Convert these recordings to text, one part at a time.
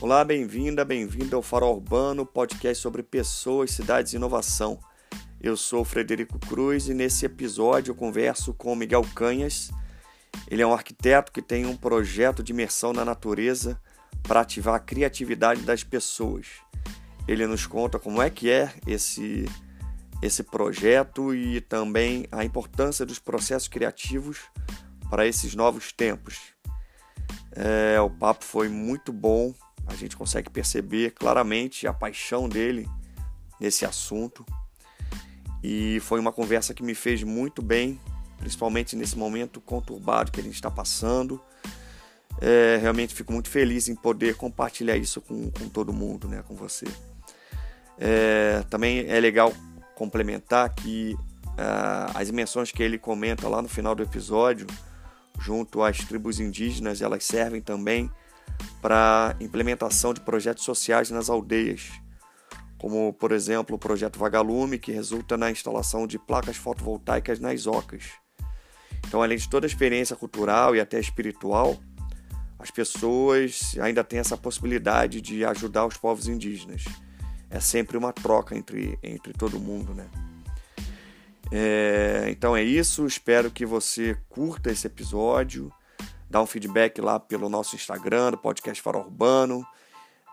Olá, bem-vinda, bem-vindo ao Farol Urbano, podcast sobre pessoas, cidades e inovação. Eu sou Frederico Cruz e nesse episódio eu converso com Miguel Canhas. Ele é um arquiteto que tem um projeto de imersão na natureza para ativar a criatividade das pessoas. Ele nos conta como é que é esse esse projeto e também a importância dos processos criativos para esses novos tempos. É, o papo foi muito bom, a gente consegue perceber claramente a paixão dele nesse assunto e foi uma conversa que me fez muito bem, principalmente nesse momento conturbado que a gente está passando. É, realmente fico muito feliz em poder compartilhar isso com, com todo mundo, né, com você. É, também é legal complementar que uh, as dimensões que ele comenta lá no final do episódio, junto às tribos indígenas, elas servem também para implementação de projetos sociais nas aldeias, como por exemplo o projeto Vagalume, que resulta na instalação de placas fotovoltaicas nas ocas. Então, além de toda a experiência cultural e até espiritual, as pessoas ainda têm essa possibilidade de ajudar os povos indígenas é sempre uma troca entre, entre todo mundo, né? É, então é isso, espero que você curta esse episódio, dá um feedback lá pelo nosso Instagram, do Podcast Farol Urbano,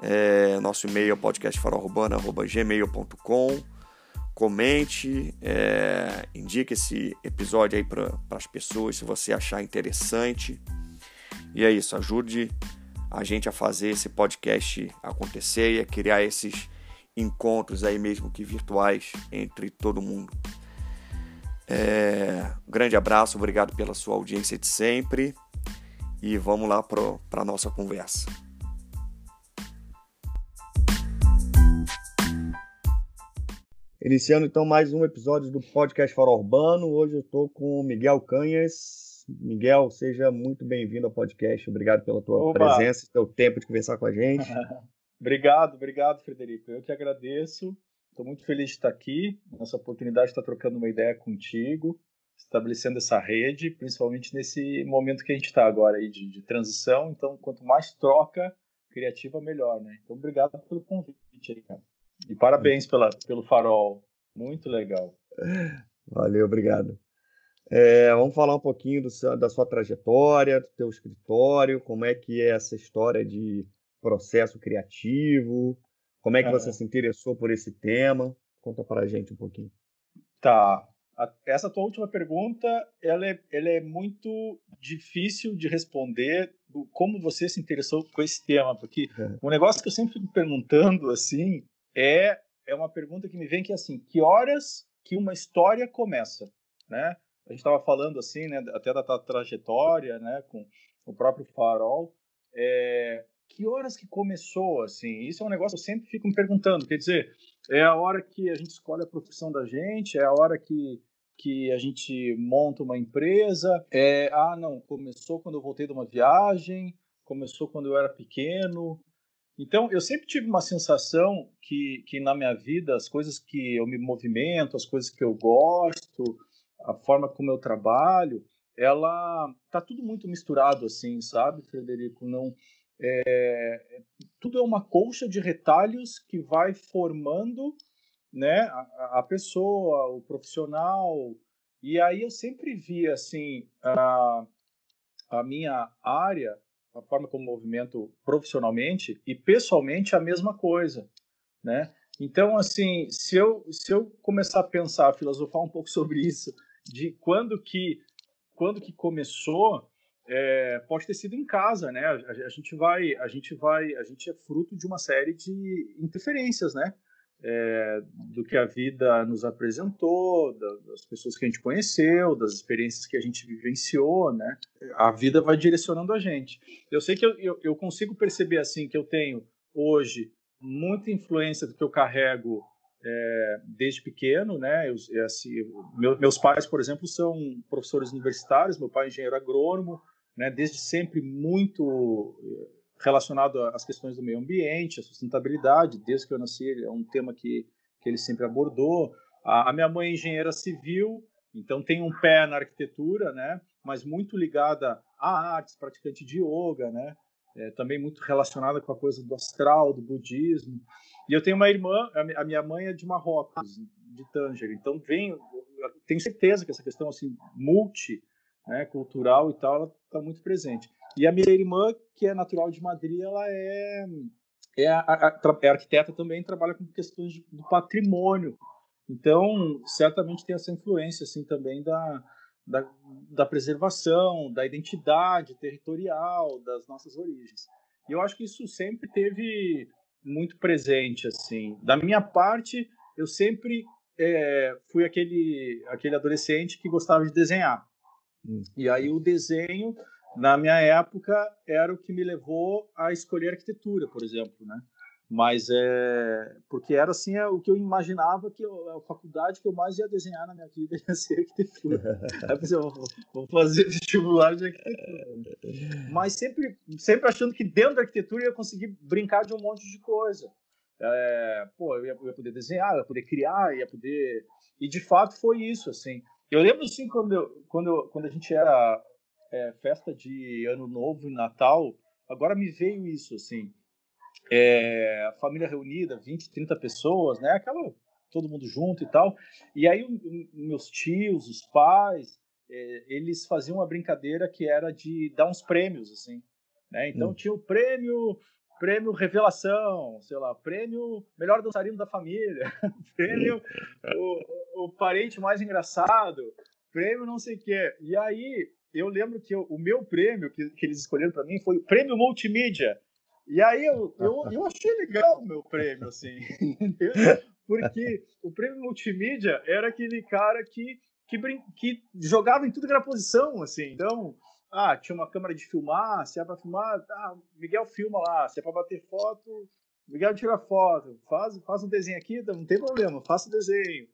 é, nosso e-mail é podcastfarolurbano.gmail.com comente, é, indique esse episódio aí para as pessoas se você achar interessante. E é isso, ajude a gente a fazer esse podcast acontecer e a criar esses encontros aí mesmo que virtuais entre todo mundo. É, grande abraço, obrigado pela sua audiência de sempre e vamos lá para a nossa conversa. Iniciando então mais um episódio do Podcast Farol Urbano. Hoje eu estou com o Miguel Canhas. Miguel, seja muito bem-vindo ao podcast. Obrigado pela tua Opa. presença e teu tempo de conversar com a gente. Obrigado, obrigado, Frederico. Eu que agradeço. Estou muito feliz de estar aqui, nessa oportunidade de estar trocando uma ideia contigo, estabelecendo essa rede, principalmente nesse momento que a gente está agora aí de, de, transição. Então, quanto mais troca criativa, melhor, né? Então, obrigado pelo convite aí, cara. E parabéns pela, pelo farol. Muito legal. Valeu, obrigado. É, vamos falar um pouquinho do, da sua trajetória, do teu escritório, como é que é essa história de processo criativo? Como é que você se interessou por esse tema? Conta para a gente um pouquinho. Tá. Essa tua última pergunta, ela é, ela é muito difícil de responder como você se interessou com esse tema, porque é. um negócio que eu sempre fico perguntando assim é é uma pergunta que me vem que é assim, que horas que uma história começa, né? A gente estava falando assim, né, até da tua trajetória, né, com o próprio Farol, é, que horas que começou, assim? Isso é um negócio que eu sempre fico me perguntando. Quer dizer, é a hora que a gente escolhe a profissão da gente, é a hora que, que a gente monta uma empresa, é, ah, não, começou quando eu voltei de uma viagem, começou quando eu era pequeno. Então, eu sempre tive uma sensação que, que na minha vida, as coisas que eu me movimento, as coisas que eu gosto, a forma como eu trabalho, ela tá tudo muito misturado assim, sabe, Frederico? Não é, tudo é uma colcha de retalhos que vai formando né, a, a, pessoa, o profissional. E aí eu sempre vi assim a, a minha área, a forma como movimento profissionalmente e pessoalmente a mesma coisa, né? Então assim, se eu se eu começar a pensar, a filosofar um pouco sobre isso, de quando que quando que começou, é, pode ter sido em casa, né? A, a, gente vai, a gente vai, a gente é fruto de uma série de interferências, né? É, do que a vida nos apresentou, da, das pessoas que a gente conheceu, das experiências que a gente vivenciou, né? A vida vai direcionando a gente. Eu sei que eu, eu, eu consigo perceber assim que eu tenho hoje muita influência do que eu carrego é, desde pequeno, né? Eu, assim, meu, meus pais, por exemplo, são professores universitários. Meu pai é engenheiro agrônomo, né, desde sempre muito eh, relacionado às questões do meio ambiente, à sustentabilidade, desde que eu nasci, é um tema que, que ele sempre abordou. A, a minha mãe é engenheira civil, então tem um pé na arquitetura, né, mas muito ligada a artes, praticante de yoga, né, é, também muito relacionada com a coisa do astral, do budismo. E eu tenho uma irmã, a minha mãe é de Marrocos, de Tanger, então vem, tenho certeza que essa questão assim multi, né, cultural e tal, ela está muito presente. E a minha irmã, que é natural de Madrid, ela é é, a, é arquiteta também, trabalha com questões de, do patrimônio. Então, certamente tem essa influência assim também da, da, da preservação, da identidade territorial, das nossas origens. E eu acho que isso sempre teve muito presente, assim. Da minha parte, eu sempre é, fui aquele, aquele adolescente que gostava de desenhar. Hum. E aí o desenho, na minha época, era o que me levou a escolher arquitetura, por exemplo, né? mas é porque era assim é, o que eu imaginava que eu, a faculdade que eu mais ia desenhar na minha vida ia ser arquitetura. Aí eu pensei, vou, vou fazer vestibular de arquitetura. Mas sempre, sempre achando que dentro da arquitetura eu ia conseguir brincar de um monte de coisa. É, pô, eu ia, eu ia, poder desenhar, eu ia poder criar, ia poder. E de fato foi isso, assim. Eu lembro assim quando, eu, quando, eu, quando a gente era é, festa de Ano Novo e Natal, agora me veio isso, assim é, família reunida, 20, 30 pessoas, né? Aquela todo mundo junto e tal. E aí meus tios, os pais, é, eles faziam uma brincadeira que era de dar uns prêmios assim, né? Então hum. tinha o prêmio prêmio revelação, sei lá, prêmio melhor dançarino da família, prêmio o, o, parente mais engraçado, prêmio não sei o quê. E aí eu lembro que eu, o meu prêmio que, que eles escolheram para mim foi o prêmio multimídia. E aí eu, eu, eu achei legal o meu prêmio, assim, entendeu? Porque o prêmio multimídia era aquele cara que, que, brin... que jogava em tudo que era posição, assim. Então, ah, tinha uma câmera de filmar, se é para filmar, tá, Miguel filma lá, se é para bater foto, Miguel tira foto, faz, faz um desenho aqui, não tem problema, faça o desenho.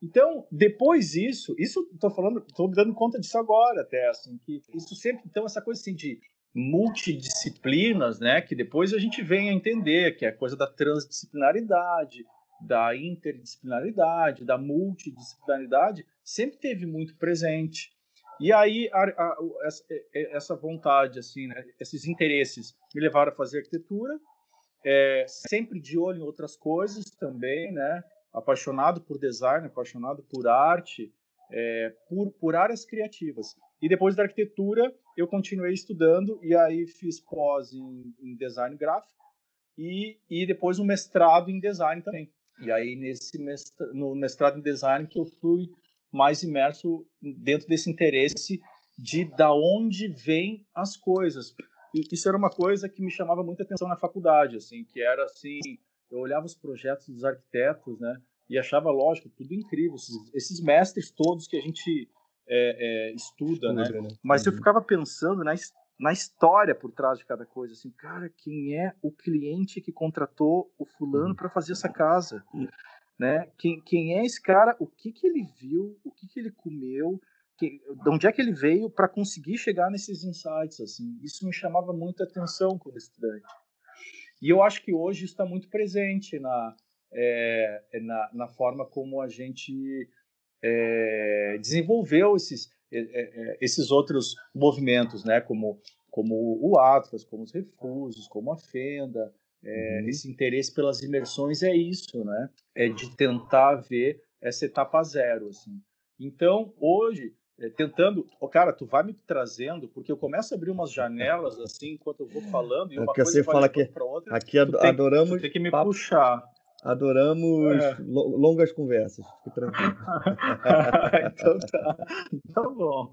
Então, depois disso, isso estou falando, estou me dando conta disso agora até, assim, que isso sempre, então, essa coisa assim de multidisciplinas, né, que depois a gente vem a entender, que é a coisa da transdisciplinaridade, da interdisciplinaridade, da multidisciplinaridade, sempre teve muito presente. E aí a, a, essa vontade, assim, né, esses interesses me levaram a fazer arquitetura, é, sempre de olho em outras coisas também, né, apaixonado por design, apaixonado por arte, é, por, por áreas criativas. E depois da arquitetura, eu continuei estudando e aí fiz pós em, em design gráfico e, e depois um mestrado em design também. E aí nesse mestrado, no mestrado em design que eu fui mais imerso dentro desse interesse de da onde vêm as coisas. Isso era uma coisa que me chamava muita atenção na faculdade, assim, que era assim, eu olhava os projetos dos arquitetos, né, e achava lógico tudo incrível, esses, esses mestres todos que a gente é, é, estuda, né? né? Mas uhum. eu ficava pensando na, na história por trás de cada coisa, assim, cara, quem é o cliente que contratou o fulano uhum. para fazer essa casa, uhum. Né? Quem, quem é esse cara? O que que ele viu? O que que ele comeu? Que, de onde é que ele veio para conseguir chegar nesses insights, assim? Isso me chamava muita atenção como estudante. E eu acho que hoje está muito presente na, é, na, na forma como a gente é, desenvolveu esses, é, é, esses outros movimentos, né, como, como o Atlas, como os Refusos, como a Fenda, é, uhum. esse interesse pelas imersões é isso, né, é de tentar ver essa etapa zero, assim. Então, hoje, é, tentando, oh, cara, tu vai me trazendo, porque eu começo a abrir umas janelas assim enquanto eu vou falando e uma coisa você fala que outra, aqui adoramos tem, tem que me papo, puxar. Adoramos é. longas conversas. Fique tranquilo. então tá. Tá bom.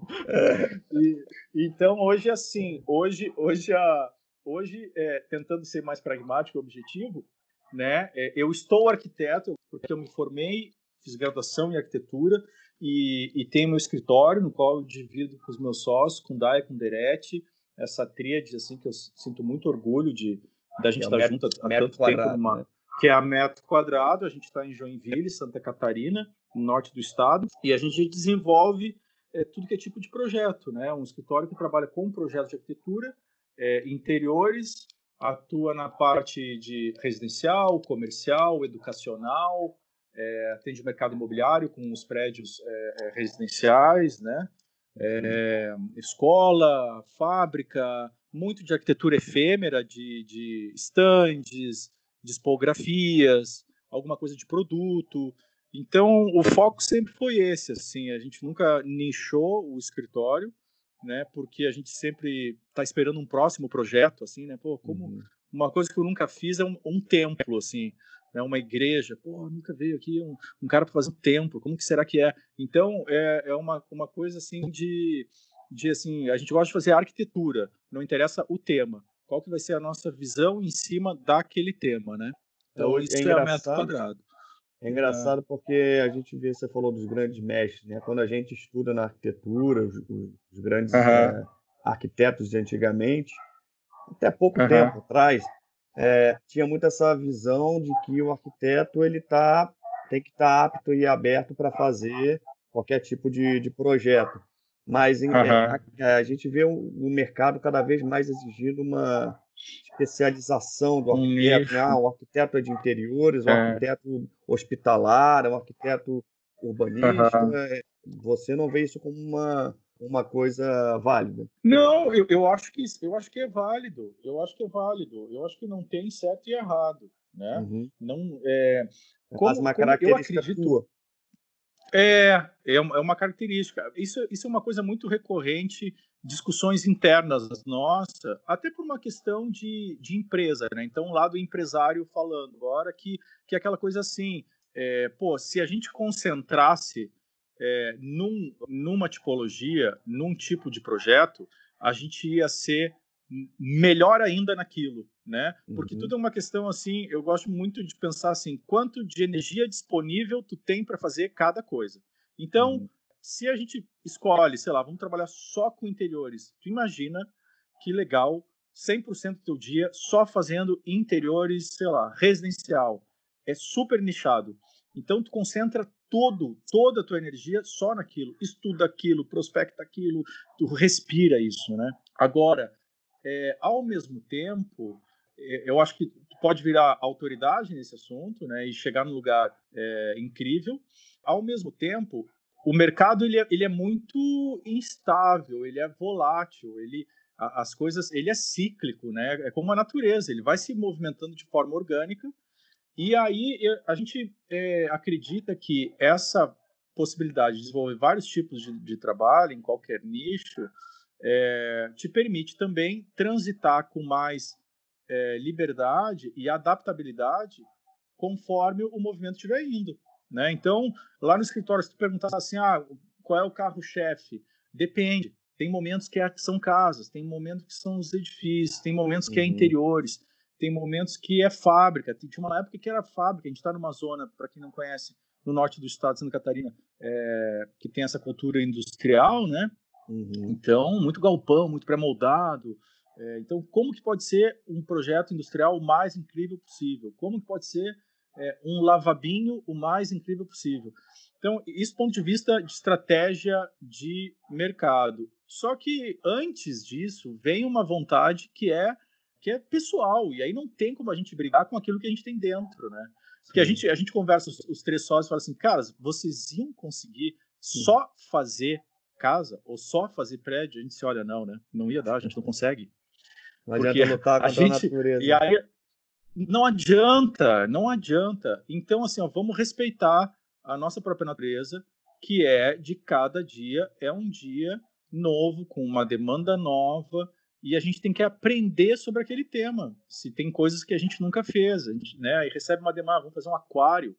E, então hoje assim, hoje hoje a hoje é, tentando ser mais pragmático e objetivo, né? É, eu estou arquiteto porque eu me formei, fiz graduação em arquitetura e, e tenho meu escritório no qual eu divido com os meus sócios, com o Dai, com o Derete, essa tríade assim que eu sinto muito orgulho de da gente estar é tá junto há tanto tempo numa né? que é a metro quadrado. A gente está em Joinville, Santa Catarina, no norte do estado, e a gente desenvolve é, tudo que é tipo de projeto, né? Um escritório que trabalha com projetos de arquitetura, é, interiores, atua na parte de residencial, comercial, educacional, é, atende o mercado imobiliário com os prédios é, é, residenciais, né? É, escola, fábrica, muito de arquitetura efêmera, de, de estandes, dispografias, alguma coisa de produto. Então, o foco sempre foi esse, assim, a gente nunca nichou o escritório, né, porque a gente sempre está esperando um próximo projeto, assim, né, pô, como uhum. uma coisa que eu nunca fiz é um, um templo, assim, né, uma igreja, pô, nunca veio aqui um, um cara para fazer um templo, como que será que é? Então, é, é uma, uma coisa, assim, de, de, assim, a gente gosta de fazer arquitetura, não interessa o tema, qual que vai ser a nossa visão em cima daquele tema, né? Então, é isso é, é metro quadrado. É engraçado porque a gente vê, você falou dos grandes mestres, né? Quando a gente estuda na arquitetura, os, os grandes uhum. é, arquitetos de antigamente, até pouco uhum. tempo atrás, é, tinha muito essa visão de que o arquiteto ele tá, tem que estar tá apto e aberto para fazer qualquer tipo de, de projeto. Mas em, uhum. a, a, gente vê o, o mercado cada vez mais exigindo uma especialização do arquiteto. Né? Ah, o arquiteto é de interiores, o é. arquiteto hospitalar, o arquiteto urbanista. Uhum. Você não vê isso como uma, uma coisa válida? Não, eu, eu, acho que, eu acho que é válido. Eu acho que é válido. Eu acho que não tem certo e errado. Né? Uhum. Não, é, como, Mas uma característica acredito, tua. É, é uma característica. Isso, isso é uma coisa muito recorrente discussões internas nossa, até por uma questão de, de empresa, né? Então, lá do empresário falando agora que, que é aquela coisa assim, é, pô, se a gente concentrasse é, num, numa tipologia, num tipo de projeto, a gente ia ser melhor ainda naquilo, né? Porque uhum. tudo é uma questão assim, eu gosto muito de pensar assim, quanto de energia disponível tu tem para fazer cada coisa. Então, uhum se a gente escolhe, sei lá, vamos trabalhar só com interiores, tu imagina que legal, 100% do teu dia só fazendo interiores, sei lá, residencial. É super nichado. Então tu concentra todo, toda a tua energia só naquilo, estuda aquilo, prospecta aquilo, tu respira isso, né? Agora, é, ao mesmo tempo, é, eu acho que pode virar autoridade nesse assunto, né, e chegar num lugar é, incrível. Ao mesmo tempo, o mercado ele é, ele é muito instável, ele é volátil, ele as coisas, ele é cíclico, né? É como a natureza, ele vai se movimentando de forma orgânica. E aí a gente é, acredita que essa possibilidade de desenvolver vários tipos de, de trabalho em qualquer nicho é, te permite também transitar com mais é, liberdade e adaptabilidade conforme o movimento estiver indo. Né? Então, lá no escritório, se tu perguntar assim, ah, qual é o carro-chefe? Depende. Tem momentos que, é, são casas, tem momentos que são os edifícios, tem momentos que é uhum. é interiores, tem momentos que é fábrica. Tinha uma época que era fábrica. A gente está numa zona, para quem não conhece, no norte do estado de Santa Catarina, é, que tem essa cultura industrial, né? Uhum. Então, muito galpão, muito pré-moldado. É, então, como que pode ser um projeto industrial o mais incrível possível? Como que pode ser é, um lavabinho o mais incrível possível. Então, isso do ponto de vista de estratégia de mercado. Só que antes disso vem uma vontade que é que é pessoal e aí não tem como a gente brigar com aquilo que a gente tem dentro, né? Porque a gente a gente conversa os, os três sócios e fala assim, caras, vocês iam conseguir só fazer casa ou só fazer prédio? A gente se olha não, né? Não ia dar, a gente não consegue. Não adianta lutar contra a, gente, a natureza. E aí não adianta, não adianta. Então, assim, ó, vamos respeitar a nossa própria natureza, que é de cada dia é um dia novo, com uma demanda nova, e a gente tem que aprender sobre aquele tema. Se tem coisas que a gente nunca fez, a gente, né? Aí recebe uma demanda, vamos fazer um aquário.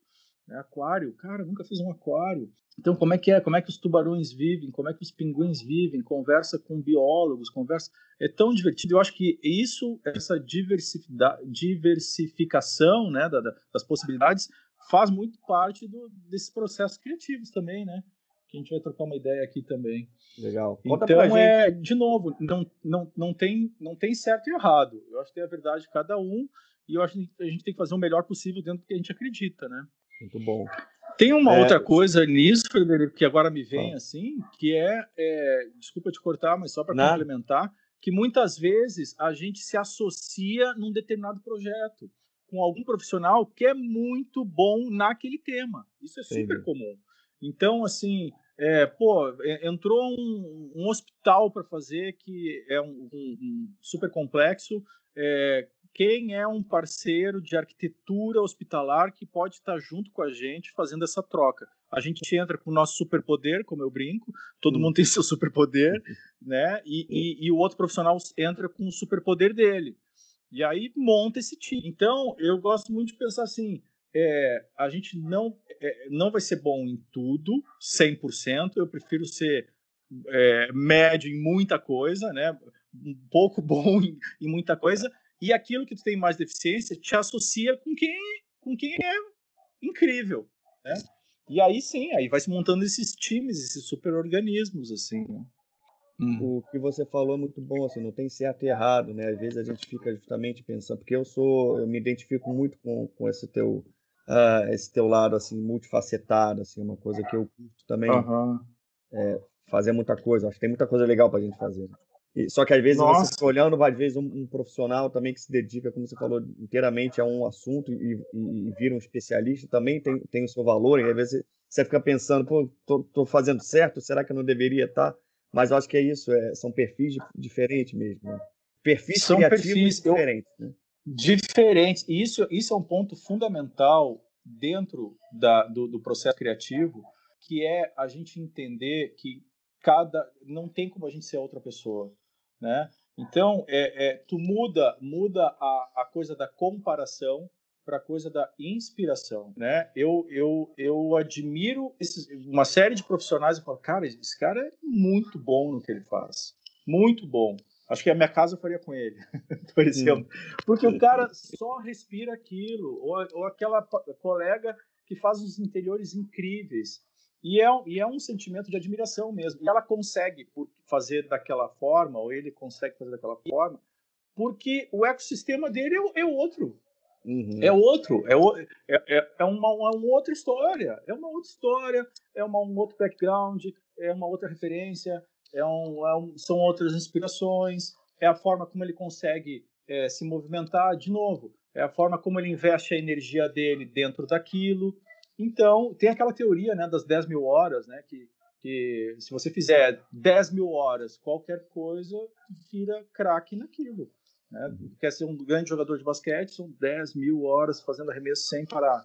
Né? Aquário, cara, nunca fiz um aquário. Então, como é que é? Como é que os tubarões vivem? Como é que os pinguins vivem? Conversa com biólogos, conversa. É tão divertido. Eu acho que isso, essa diversificação né, das possibilidades, faz muito parte do, desses processos criativos também, né? Que a gente vai trocar uma ideia aqui também. Legal. Conta então, é, de novo, não, não, não, tem, não tem certo e errado. Eu acho que tem a verdade de cada um e eu acho que a gente tem que fazer o melhor possível dentro do que a gente acredita, né? Muito bom. Tem uma é... outra coisa nisso, Frederico, que agora me vem assim, que é, é, desculpa te cortar, mas só para complementar, que muitas vezes a gente se associa num determinado projeto com algum profissional que é muito bom naquele tema. Isso é super Entendi. comum. Então, assim, é, pô, entrou um, um hospital para fazer que é um, um, um super complexo. É, quem é um parceiro de arquitetura hospitalar que pode estar junto com a gente fazendo essa troca? A gente entra com o nosso superpoder, como eu brinco, todo mundo tem seu superpoder, né? E, e, e, o outro profissional entra com o superpoder dele. E aí monta esse time. Então, eu gosto muito de pensar assim: é, a gente não, é, não vai ser bom em tudo, 100%. Eu prefiro ser é, médio em muita coisa, né? Um pouco bom em, em, muita coisa. E aquilo que tu tem mais deficiência te associa com quem, com quem é incrível, né? E aí sim, aí vai se montando esses times, esses super-organismos, assim, né? Uhum. O que você falou é muito bom, assim, não tem certo e errado, né? Às vezes a gente fica justamente pensando, porque eu sou, eu me identifico muito com, com esse teu uh, esse teu lado assim multifacetado, assim, uma coisa que eu curto também. Uhum. É, fazer muita coisa, acho que tem muita coisa legal para a gente fazer. Só que às vezes Nossa. você fica olhando, às vezes um, um, profissional também que se dedica, como você falou, inteiramente a um assunto e, e, e vira um especialista, também tem, tem o seu valor, e às vezes você fica pensando, pô, tô, tô fazendo certo, será que eu não deveria estar? Tá? Mas eu acho que é isso, é, são perfis diferentes mesmo. Né? Perfis são perfis, diferentes. Eu... Né? diferentes. E isso, isso é um ponto fundamental dentro da, do, do, processo criativo, que é a gente entender que cada não tem como a gente ser outra pessoa, né? Então, é, é tu muda muda a, a coisa da comparação para a coisa da inspiração, né? Eu, eu, eu admiro esses, uma série de profissionais e falo, cara, esse cara é muito bom no que ele faz, muito bom. Acho que a minha casa eu faria com ele, por exemplo. Porque o cara só respira aquilo. Ou, ou aquela colega que faz uns interiores incríveis. E é, e é um sentimento de admiração mesmo. E ela consegue fazer daquela forma, ou ele consegue fazer daquela forma, porque o ecossistema dele é, é outro. Uhum. É outro, é, é, é, é, uma, uma outra história, é uma outra história, é uma, um outro background, é uma outra referência, é um, é um, são outras inspirações, é a forma como ele consegue é, se movimentar de novo, é a forma como ele investe a energia dele dentro daquilo. Então, tem aquela teoria né, das 10 mil horas, né, que, que se você fizer 10 mil horas qualquer coisa, vira craque naquilo. Né? Quer ser um grande jogador de basquete, são 10 mil horas fazendo arremesso sem parar.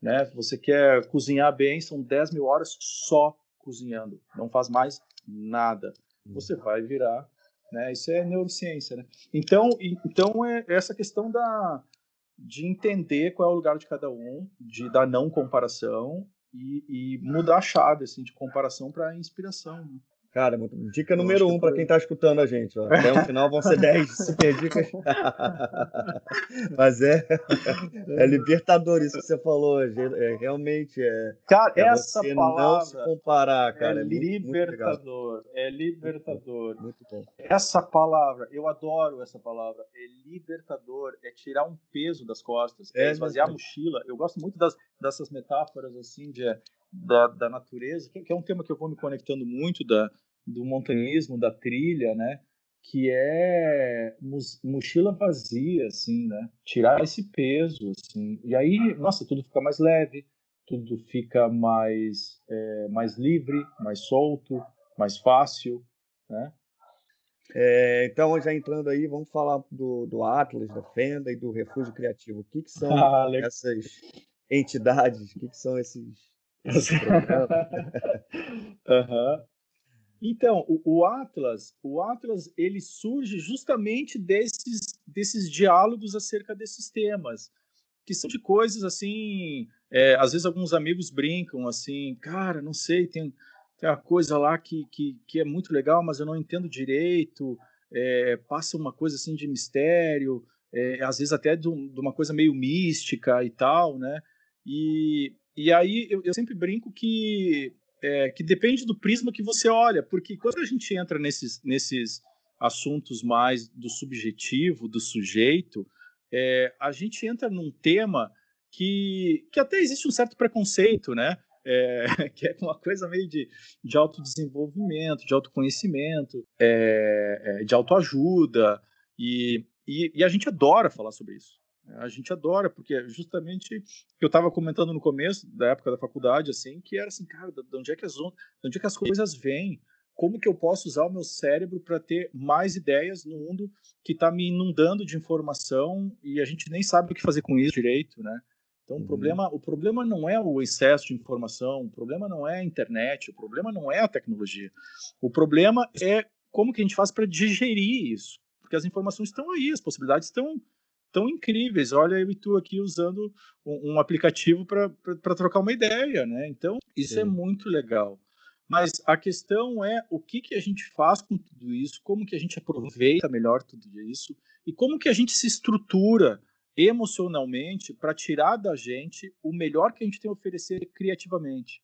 Né? Você quer cozinhar bem, são 10 mil horas só cozinhando. Não faz mais nada. Hum. Você vai virar, né? Isso é neurociência, né? Então, então é essa questão da de entender qual é o lugar de cada um, de dar não comparação e, e mudar a chave assim de comparação para inspiração. Né? Cara, dica número um para quem está escutando a gente. Ó. Até o final vão ser 10 super dicas. Mas é, é libertador isso que você falou. É, realmente é. Cara, é essa palavra. Não se comparar, cara. É, é libertador. Muito é libertador. Muito bom. Essa palavra, eu adoro essa palavra. É libertador. É tirar um peso das costas. É, é esvaziar a mochila. Eu gosto muito das, dessas metáforas assim de da, da natureza, que, é um tema que eu vou me conectando muito da, do montanhismo, da trilha, né? Que é mochila vazia, assim, né? Tirar esse peso, assim. E aí, nossa, tudo fica mais leve, tudo fica mais, é, mais livre, mais solto, mais fácil, né? É, então, já entrando aí, vamos falar do, do Atlas, da Fenda e do Refúgio Criativo. O que, que são ah, essas entidades? O que, que são esses uhum. Então, o, o, Atlas, o Atlas, ele surge justamente desses, desses diálogos acerca desses temas, que são de coisas assim. É, às vezes alguns amigos brincam assim, cara, não sei, tem, tem uma coisa lá que, que, que é muito legal, mas eu não entendo direito. É, passa uma coisa assim de mistério, é, às vezes até de, de uma coisa meio mística e tal, né? E, e aí eu, eu sempre brinco que, é, que depende do prisma que você olha, porque quando a gente entra nesses, nesses assuntos mais do subjetivo, do sujeito, é, a gente entra num tema que, que até existe um certo preconceito, né? É, que é uma coisa meio de, de autodesenvolvimento, de autoconhecimento, é, é, de autoajuda, e, e, e, a gente adora falar sobre isso. A gente adora, porque justamente eu estava comentando no começo da época da faculdade, assim, que era assim, cara, de onde é que as, de onde é que as coisas vêm? Como que eu posso usar o meu cérebro para ter mais ideias no mundo que está me inundando de informação e a gente nem sabe o que fazer com isso direito, né? Então, uhum. o, problema, o problema não é o excesso de informação, o problema não é a internet, o problema não é a tecnologia. O problema é como que a gente faz para digerir isso. Porque as informações estão aí, as possibilidades estão tão incríveis. Olha eu e tu aqui usando um, um aplicativo para trocar uma ideia, né? Então, isso é Sim. é muito legal. Mas a questão é o que, que a gente faz com tudo isso, como que a gente aproveita melhor tudo isso e como que a gente se estrutura emocionalmente para tirar da gente o melhor que a gente tem a oferecer criativamente.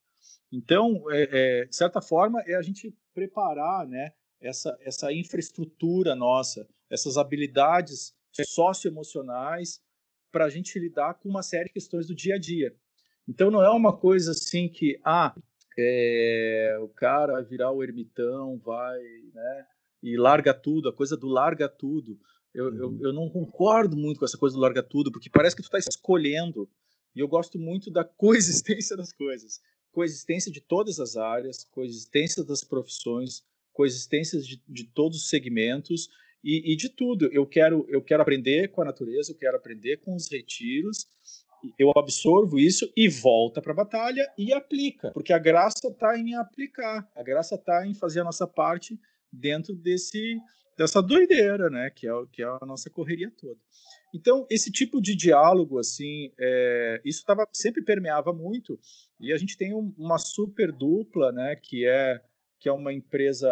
Então, é, é, de certa forma, é a gente preparar né, essa, essa infraestrutura nossa, essas habilidades socioemocionais para a gente lidar com uma série de questões do dia a dia. Então, não é uma coisa assim que, ah, é, o cara vai virar o ermitão, vai, né, e larga tudo, a coisa do larga tudo. Eu, uhum. eu, eu, não concordo muito com essa coisa do larga tudo, porque parece que tu está escolhendo. E eu gosto muito da coexistência das coisas. Coexistência de todas as áreas, coexistência das profissões, coexistência de, de todos os segmentos e, e, de tudo. Eu quero, eu quero aprender com a natureza, eu quero aprender com os retiros. Eu absorvo isso e volta para a batalha e aplica, porque a graça está em aplicar, a graça está em fazer a nossa parte dentro desse dessa doideira, né? Que é, que é a nossa correria toda. Então, esse tipo de diálogo, assim, é, isso tava, sempre permeava muito. E a gente tem um, uma super dupla, né? Que é, que é uma empresa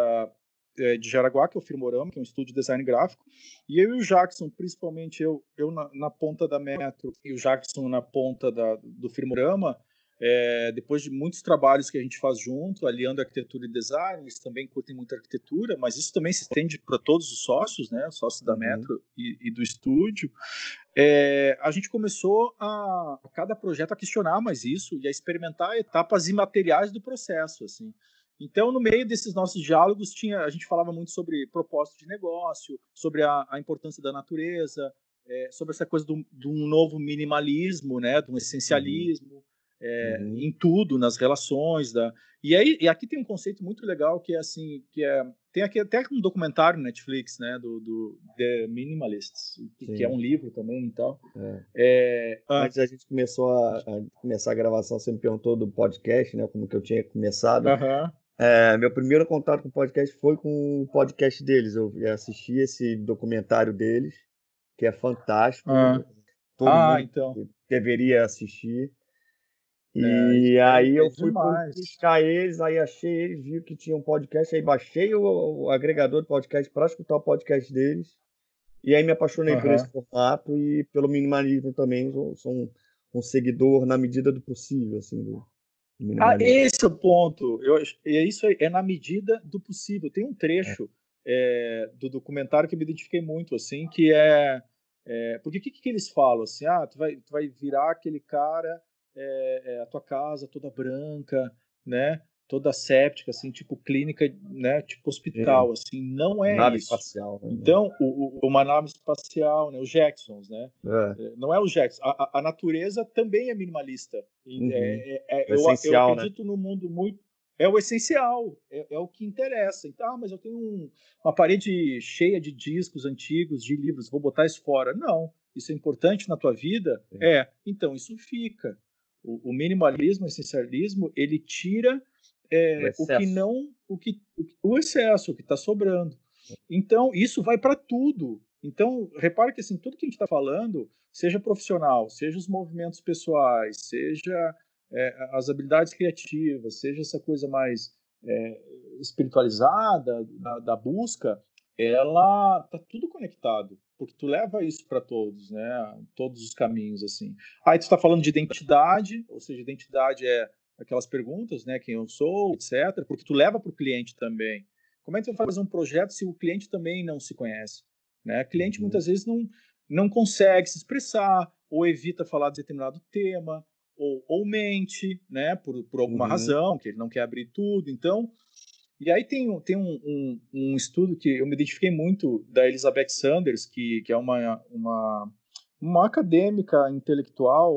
é, de Jaraguá, que é o Firmorama, que é um estúdio de design gráfico. E eu e o Jackson, principalmente eu, eu na, na ponta da Metro e o Jackson na ponta da, do Firmorama, é, depois de muitos trabalhos que a gente faz junto, aliando arquitetura e design, eles também curtem muito arquitetura, mas isso também se estende para todos os sócios, né, sócios da uhum. Metro uhum. e, e, do estúdio. É, a gente começou a, a, cada projeto a questionar mais isso e a experimentar etapas imateriais do processo, assim. Então, no meio desses nossos diálogos, tinha, a gente falava muito sobre propósito de negócio, sobre a, a importância da natureza, é, sobre essa coisa de um novo minimalismo, né, de um essencialismo. Uhum é, uhum. em tudo, nas relações da. E aí, e aqui tem um conceito muito legal que é assim, que é tem aqui até um documentário no Netflix, né, do, do The Minimalists, que, que, é um livro também e tal. É. É, Antes a gente começou a, a, começar a gravação, você me perguntou do podcast, né, como que eu tinha começado. Uhum. É, meu primeiro contato com o podcast foi com o podcast deles. Eu assisti esse documentário deles, que é fantástico. Ah, Todo ah então. Deveria assistir. É, e é, aí eu fui buscar eles, aí achei eles, vi que tinha um podcast, aí baixei o, o agregador de podcast para escutar o podcast deles. E aí me apaixonei uhum. por esse formato e pelo minimalismo também. Sou, sou um, um, seguidor na medida do possível, assim, do, ah, esse é o ponto. Eu, é isso aí, é na medida do possível. Tem um trecho é. É, do documentário que eu me identifiquei muito, assim, que é, é porque o que, que eles falam assim? Ah, tu vai, tu vai virar aquele cara é, é, a tua casa toda branca, né? Toda séptica, assim, tipo clínica, né? Tipo hospital, é. assim, não é nave isso. espacial. Né? Então, o, o, uma nave espacial, né? Os Jacksons, né? É. é não é o Jackson. A, a, natureza também é minimalista. Uhum. É, eu, essencial, eu né? acredito né? no mundo muito é o essencial, é, é, o que interessa. Então, ah, mas eu tenho um, uma parede cheia de discos antigos, de livros, vou botar isso fora. Não, isso é importante na tua vida? É, é então isso fica. O, o minimalismo, o essencialismo, ele tira é, o, o, que não, o que o excesso, o que está sobrando. Então isso vai para tudo. Então repare que assim tudo que a gente está falando, seja profissional, seja os movimentos pessoais, seja é, as habilidades criativas, seja essa coisa mais é, espiritualizada da, da busca, ela tá tudo conectado porque tu leva isso para todos, né? Todos os caminhos assim. Aí tu está falando de identidade, ou seja, identidade é aquelas perguntas, né? Quem eu sou, etc. Porque tu leva para o cliente também. Como é que tu vai fazer um projeto se o cliente também não se conhece? Né? O cliente uhum. muitas vezes não não consegue se expressar ou evita falar de determinado tema ou, ou mente, né? Por, por alguma uhum. razão que ele não quer abrir tudo. Então e aí tem, tem um, um, um, estudo que eu me identifiquei muito da Elizabeth Sanders, que, que é uma, uma, uma acadêmica intelectual,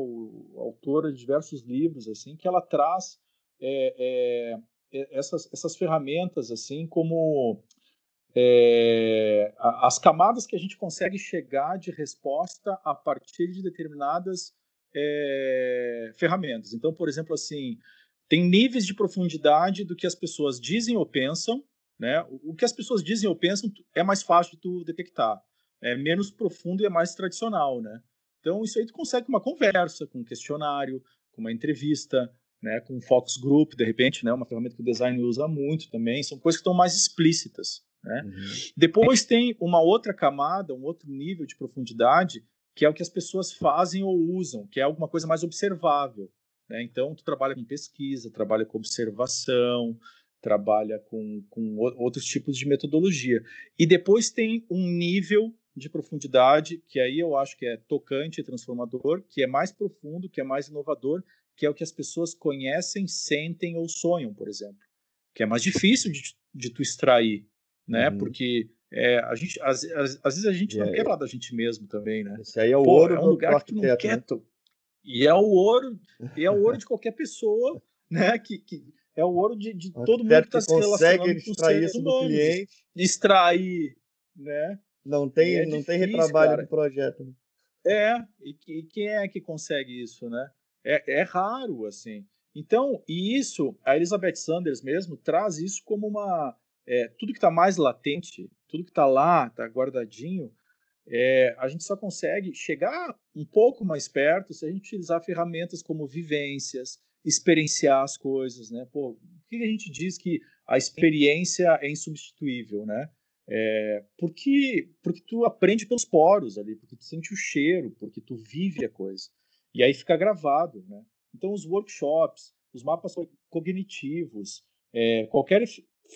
autora de diversos livros, assim, que ela traz é, é, é essas, essas ferramentas, assim, como é, as camadas que a gente consegue chegar de resposta a partir de determinadas é, ferramentas. Então, por exemplo, assim, tem níveis de profundidade do que as pessoas dizem ou pensam, né? O que as pessoas dizem ou pensam é mais fácil de tu detectar, é menos profundo e é mais tradicional, né? Então, isso aí tu consegue uma conversa, com um questionário, com uma entrevista, né, com um focus group, de repente, né, uma ferramenta que o design usa muito também, são coisas que estão mais explícitas. Né? Uhum. Depois tem uma outra camada, um outro nível de profundidade, que é o que as pessoas fazem ou usam, que é alguma coisa mais observável. Né? Então, tu trabalha com pesquisa, trabalha com observação, trabalha com, com outros tipos de metodologia. E depois tem um nível de profundidade, que aí eu acho que é tocante e transformador, que é mais profundo, que é mais inovador, que é o que as pessoas conhecem, sentem ou sonham, por exemplo. Que é mais difícil de, de tu extrair né? Uhum. Porque é, a gente, às, às, às, vezes a gente não quer falar da gente mesmo também, né? Esse aí é o Pô, ouro é um lugar que tu não quer. Né? E é o ouro, e é o ouro de qualquer pessoa, né? Que, que é o ouro de, de todo mundo que está se relacionando com do cliente, extrair, né? Não tem, é não difícil, tem retrabalho cara. do projeto. Né? É, e, e, quem é que consegue isso, né? É, é raro, assim. Então, e isso, a Elizabeth Sanders mesmo traz isso como uma é, tudo que está mais latente, tudo que está lá, está guardadinho, é, a gente só consegue chegar um pouco mais perto se a gente utilizar ferramentas como vivências, experienciar as coisas, né? Pô, por que a gente diz que a experiência é insubstituível, né? É, porque porque tu aprende pelos poros ali, porque tu sente o cheiro, porque tu vive a coisa e aí fica gravado, né? Então os workshops, os mapas cognitivos, é, qualquer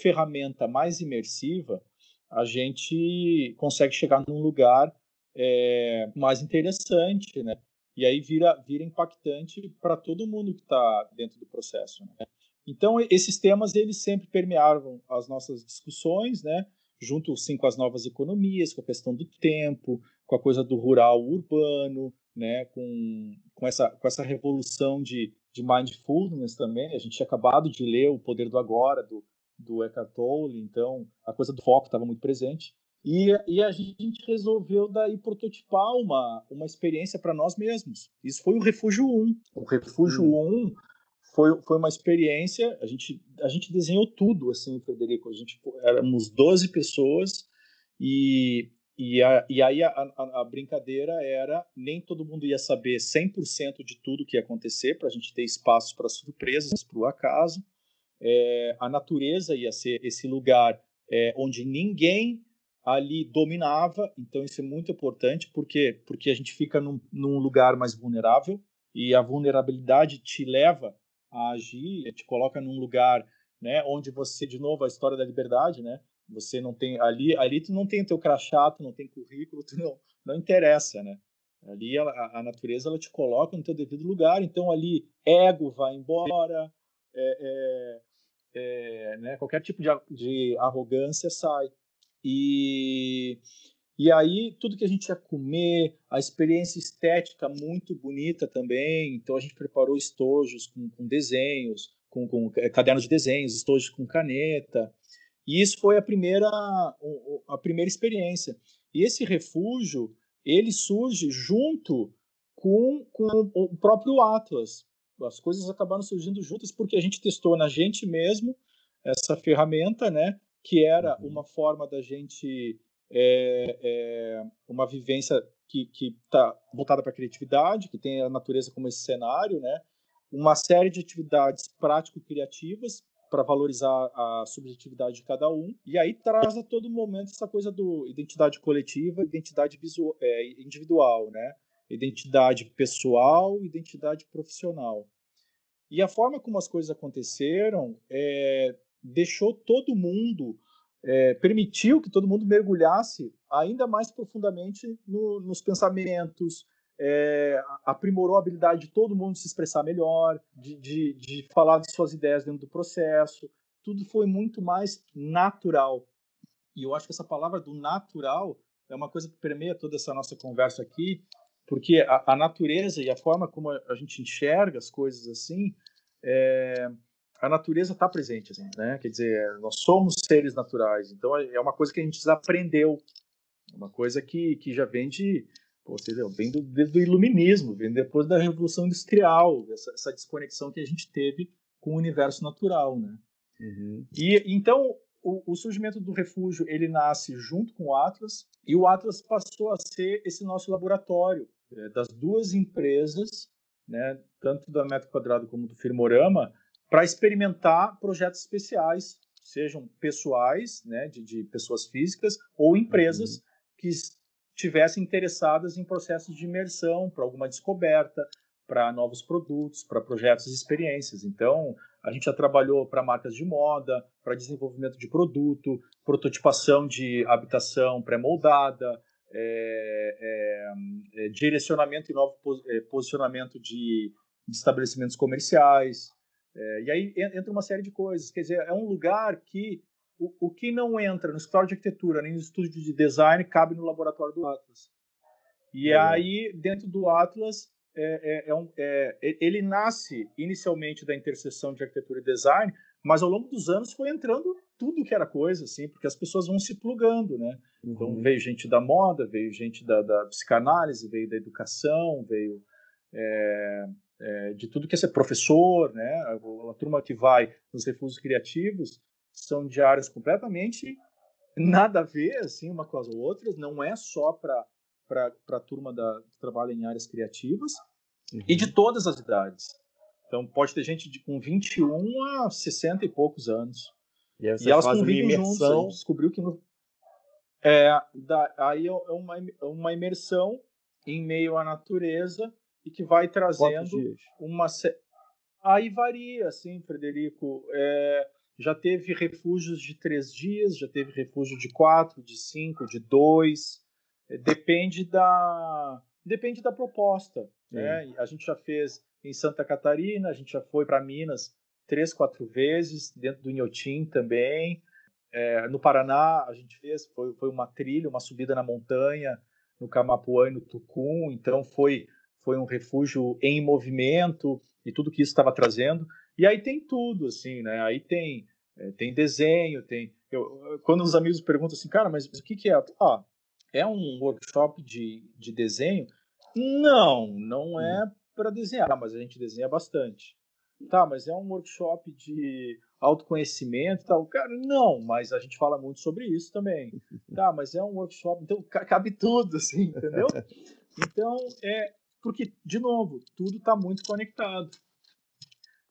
ferramenta mais imersiva, a gente consegue chegar num lugar é, mais interessante, né? E aí vira, vira impactante para todo mundo que está dentro do processo. Né? Então, esses temas eles sempre permeavam as nossas discussões, né? Junto sim com as novas economias, com a questão do tempo, com a coisa do rural urbano, né? com, com, essa, com essa revolução de, de mindfulness também. A gente tinha acabado de ler O Poder do Agora, do do Eckhart Tolle, então a coisa do foco estava muito presente. E, e, a gente resolveu daí prototipar uma, uma experiência para nós mesmos. Isso foi o Refúgio 1. O Refúgio hum. 1 foi, foi uma experiência, a gente, a gente desenhou tudo, assim, Frederico. A gente éramos 12 pessoas e, e, a, e aí a, a, a brincadeira era nem todo mundo ia saber 100% de tudo que ia acontecer, para a gente ter espaço para surpresas, para o acaso é, a natureza ia ser esse lugar é, onde ninguém ali dominava, então isso é muito importante, porque porque a gente fica num, num, lugar mais vulnerável e a vulnerabilidade te leva a agir, te coloca num lugar, né, onde você de novo a história da liberdade, né? Você não tem ali, ali tu não tem teu crachá, tu não tem currículo, tu não não interessa, né? Ali a, a natureza ela te coloca no teu devido lugar, então ali ego vai embora, é, é, é, né, qualquer tipo de, de arrogância sai. E, e aí, tudo que a gente ia comer, a experiência estética muito bonita também. Então, a gente preparou estojos com, com desenhos, com, com é, cadernos de desenhos, estojos com caneta. E isso foi a primeira, a primeira experiência. E esse refúgio, ele surge junto com, com o próprio Atlas as coisas acabaram surgindo juntas porque a gente testou na gente mesmo essa ferramenta, né? Que era uhum. uma forma da gente é, é, uma vivência que está voltada para a criatividade, que tem a natureza como esse cenário, né? Uma série de atividades prático-criativas para valorizar a subjetividade de cada um. E aí traz a todo momento essa coisa do identidade coletiva, identidade visual, é, individual, né? identidade pessoal, identidade profissional. E a forma como as coisas aconteceram é, deixou todo mundo, é, permitiu que todo mundo mergulhasse ainda mais profundamente no, nos pensamentos, é, aprimorou a habilidade de todo mundo se expressar melhor, de, de, de falar de suas ideias dentro do processo. Tudo foi muito mais natural. E eu acho que essa palavra do natural é uma coisa que permeia toda essa nossa conversa aqui, porque a, a, natureza e a forma como a, gente enxerga as coisas assim, é, a natureza está presente, assim, né? Quer dizer, nós somos seres naturais, então é, é uma coisa que a gente aprendeu, é uma coisa que, que já vem de, pô, vem do, do iluminismo, vem depois da revolução industrial, essa, essa desconexão que a gente teve com o universo natural, né? Uhum. E então o, o, surgimento do refúgio ele nasce junto com o Atlas e o Atlas passou a ser esse nosso laboratório é, das duas empresas, né, tanto da Metro Quadrado como do Firmorama, para experimentar projetos especiais, sejam pessoais, né, de, de pessoas físicas, ou empresas uhum. que estivessem interessadas em processos de imersão para alguma descoberta, para novos produtos, para projetos e experiências. Então, a gente já trabalhou para marcas de moda, para desenvolvimento de produto, prototipação de habitação pré-moldada, é, é, é, direcionamento e novo é, posicionamento de, de estabelecimentos comerciais. É, e aí entra uma série de coisas. Quer dizer, é um lugar que o, o que não entra no escritório de arquitetura nem no estúdio de design cabe no laboratório do Atlas. E aí, dentro do Atlas, é, é, é, um, é, ele nasce inicialmente da interseção de arquitetura e design, mas ao longo dos anos foi entrando tudo que era coisa, assim, porque as pessoas vão se plugando, né? Então, uhum. Então veio gente da moda, veio gente da, da psicanálise, veio da educação, veio é, é, de tudo que é ser professor, né? A, a, turma que vai nos refúgios criativos são de áreas completamente nada a ver, assim, uma com as outras, não é só para para a turma da, que trabalha em áreas criativas uhum. e de todas as idades. Então, pode ter gente de, com 21 a 60 e poucos anos. E, e elas convivem juntas. descobriu que no, é, da, aí é uma, uma imersão em meio à natureza e que vai trazendo uma. Aí varia, assim, Frederico. É, já teve refúgios de três dias, já teve refúgio de quatro, de cinco, de dois. Depende da, depende da proposta. Né? A gente já fez em Santa Catarina, a gente já foi para Minas três, quatro vezes, dentro do Inhotim também. É, no Paraná, a gente fez, foi, foi uma trilha, uma subida na montanha, no Camapuã e no Tucum, então foi, foi um refúgio em movimento e tudo que isso estava trazendo. E aí tem tudo, assim, né? Aí tem, é, tem desenho, tem... Eu, quando os amigos perguntam assim, cara, mas o que, que é? Ah, é um workshop de, de desenho? Não, não é hum. para desenhar, mas a gente desenha bastante. Tá, mas é um workshop de autoconhecimento e tal. Cara, não, mas a gente fala muito sobre isso também. Tá, mas é um workshop, então cabe tudo, assim, entendeu? Então, é. Porque, de novo, tudo está muito conectado.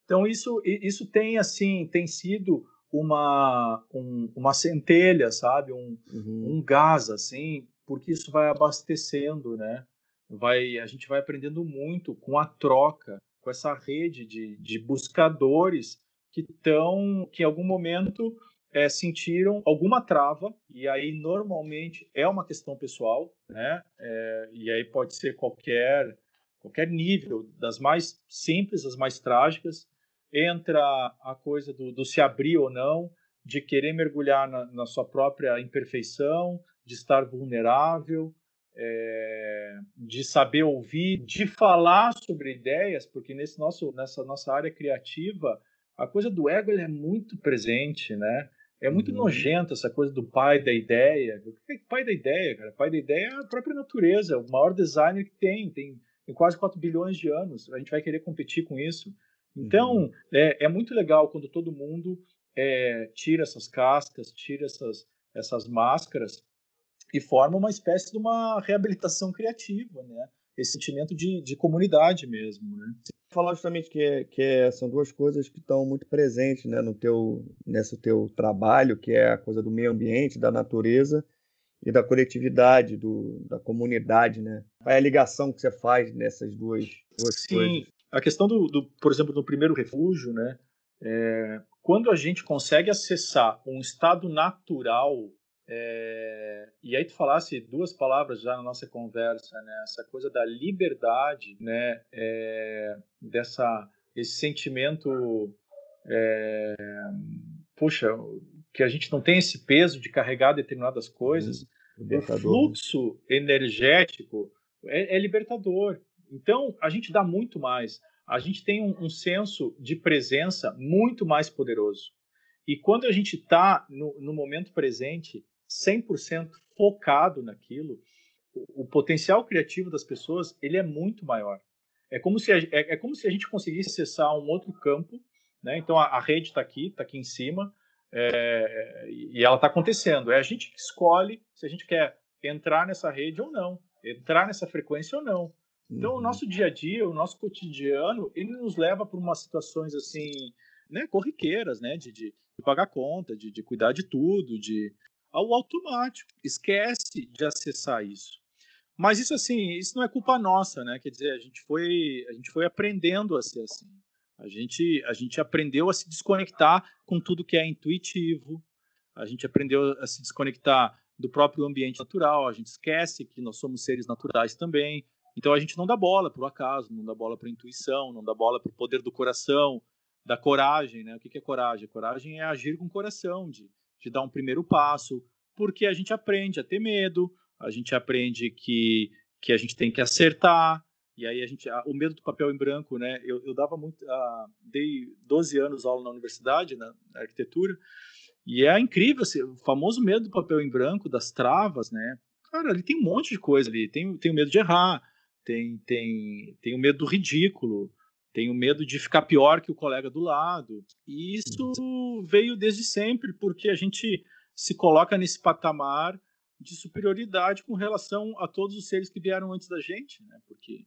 Então, isso, isso tem, assim, tem sido uma, um, uma centelha, sabe? Um, uhum. um gás, assim, porque isso vai abastecendo, né? Vai, a gente vai aprendendo muito com a troca, com essa rede de, de buscadores que estão, que em algum momento é, sentiram alguma trava, e aí normalmente é uma questão pessoal, né? É, e aí pode ser qualquer, qualquer nível, das mais simples às mais trágicas, entra a coisa do, do se abrir ou não, de querer mergulhar na, na sua própria imperfeição, de estar vulnerável, é, de saber ouvir, de falar sobre ideias, porque nesse nosso, nessa nossa área criativa, a coisa do ego é muito presente, né? É muito uhum. nojento essa coisa do pai da ideia. O que é pai da ideia, cara? Pai da ideia é a própria natureza, o maior designer que tem, tem, tem quase 4 bilhões de anos. A gente vai querer competir com isso. Então, uhum. é, é muito legal quando todo mundo é, tira essas cascas, tira essas, essas máscaras e forma uma espécie de uma reabilitação criativa, né? Esse sentimento de, de comunidade mesmo, né? Falou justamente que, é, que é, são duas coisas que estão muito presentes, né, no teu, nesse teu trabalho, que é a coisa do meio ambiente, da natureza e da coletividade, do, da comunidade, né? Qual é a ligação que você faz nessas duas, duas Sim, coisas? a questão do, do, por exemplo, no primeiro refúgio, né? É, quando a gente consegue acessar um estado natural é, e aí tu falasse duas palavras já na nossa conversa, né? Essa coisa da liberdade, né? É, dessa esse sentimento, é, puxa, que a gente não tem esse peso de carregar determinadas coisas. Hum, o fluxo energético é, é libertador. Então, a gente dá muito mais. A gente tem um, um senso de presença muito mais poderoso. E quando a gente está no, no, momento presente, 100% focado naquilo, o, o, potencial criativo das pessoas ele é muito maior. É como se a, é, é como se a gente conseguisse acessar um outro campo. Né? Então, a, a rede está aqui, está aqui em cima, é, e ela está acontecendo. É a gente que escolhe se a gente quer entrar nessa rede ou não, entrar nessa frequência ou não. Então, uhum. o nosso dia a dia, o nosso cotidiano, ele nos leva para umas situações assim, né, corriqueiras, né, de, de, de pagar conta, de, de cuidar de tudo, de ao automático. Esquece de acessar isso. Mas isso assim, isso não é culpa nossa, né? Quer dizer, a gente foi, a gente foi aprendendo a ser assim. A gente, a gente aprendeu a se desconectar com tudo que é intuitivo. A gente aprendeu a se desconectar do próprio ambiente natural. A gente esquece que nós somos seres naturais também. Então a gente não dá bola para o acaso, não dá bola para a intuição, não dá bola para o poder do coração, da coragem, né? O que é coragem? Coragem é agir com o coração, de, de dar um primeiro passo, porque a gente aprende a ter medo, a gente aprende que, que a gente tem que acertar, e aí a gente, a, o medo do papel em branco, né? Eu, eu dava muito, uh, dei 12 anos aula na universidade, na, na arquitetura, e é incrível, assim, o famoso medo do papel em branco, das travas, né? Cara, ali tem um monte de coisa ali, tem, tem o medo de errar, tem, tem, tem o medo do ridículo, tem o medo de ficar pior que o colega do lado. E isso veio desde sempre, porque a gente se coloca nesse patamar de superioridade com relação a todos os seres que vieram antes da gente, né? Porque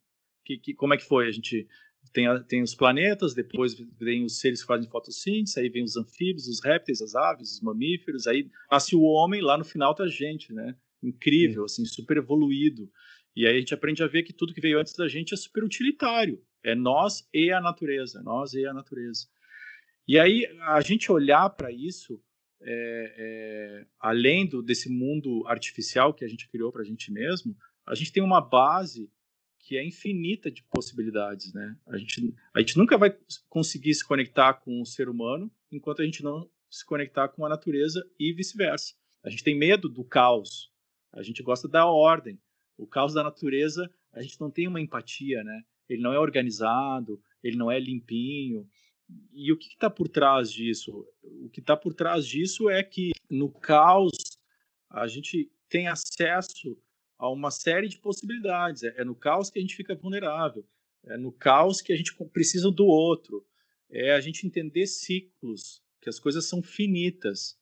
que, que, como é que foi? A gente tem, a, tem os planetas, depois vem os seres que fazem fotossíntese, aí vem os anfíbios, os répteis, as aves, os mamíferos, aí nasce o homem, lá no final tá a gente, né? Incrível, assim, super evoluído. E aí a gente aprende a ver que tudo que veio antes da gente é super utilitário. É nós e a natureza, nós e a natureza. E aí a gente olhar para isso, é, é, além do, desse mundo artificial que a gente criou para a gente mesmo, a gente tem uma base que é infinita de possibilidades, né? A gente, a gente nunca vai conseguir se conectar com o ser humano enquanto a gente não se conectar com a natureza e vice-versa. A gente tem medo do caos, a gente gosta da ordem, o caos da natureza, a gente não tem uma empatia, né? Ele não é organizado, ele não é limpinho. E o que está por trás disso? O que está por trás disso é que no caos a gente tem acesso a uma série de possibilidades. É, é no caos que a gente fica vulnerável. É no caos que a gente precisa do outro. É a gente entender ciclos, que as coisas são finitas.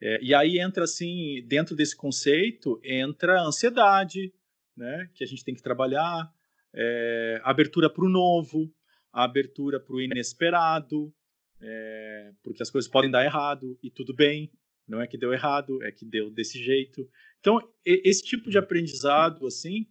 É, e aí entra assim, dentro desse conceito, entra a ansiedade, né, que a gente tem que trabalhar, é, abertura para o novo, abertura para o inesperado, é, porque as coisas podem dar errado e tudo bem, não é que deu errado, é que deu desse jeito. Então, esse tipo de aprendizado, assim,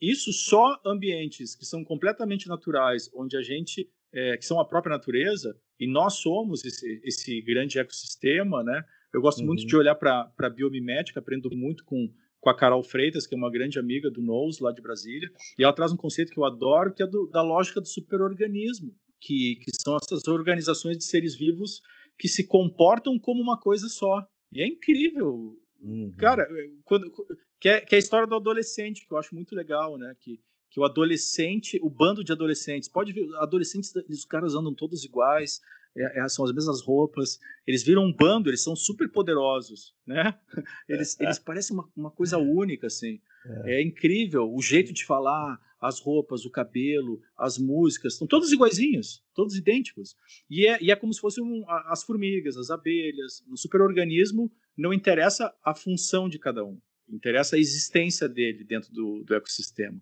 isso só ambientes que são completamente naturais, onde a gente, é, que são a própria natureza, e nós somos esse, esse grande ecossistema, né? Eu gosto uhum. muito de olhar para a biomimética, aprendo muito com com a Carol Freitas, que é uma grande amiga do NOS, lá de Brasília, e ela traz um conceito que eu adoro, que é do, da lógica do superorganismo, que, que são essas organizações de seres vivos que se comportam como uma coisa só. E é incrível. Uhum. Cara, quando, que, é, que é a história do adolescente, que eu acho muito legal, né? Que, que o adolescente, o bando de adolescentes, pode ver, adolescentes, os caras andam todos iguais, é, é, são as mesmas roupas, eles viram um bando, eles são super poderosos, né? Eles, eles parecem uma, uma coisa única, assim. É. é. incrível o jeito de falar, as roupas, o cabelo, as músicas, estão todos iguaizinhos, todos idênticos. E é, e é como se fossem um, as formigas, as abelhas. No superorganismo, não interessa a função de cada um, interessa a existência dele dentro do, do ecossistema.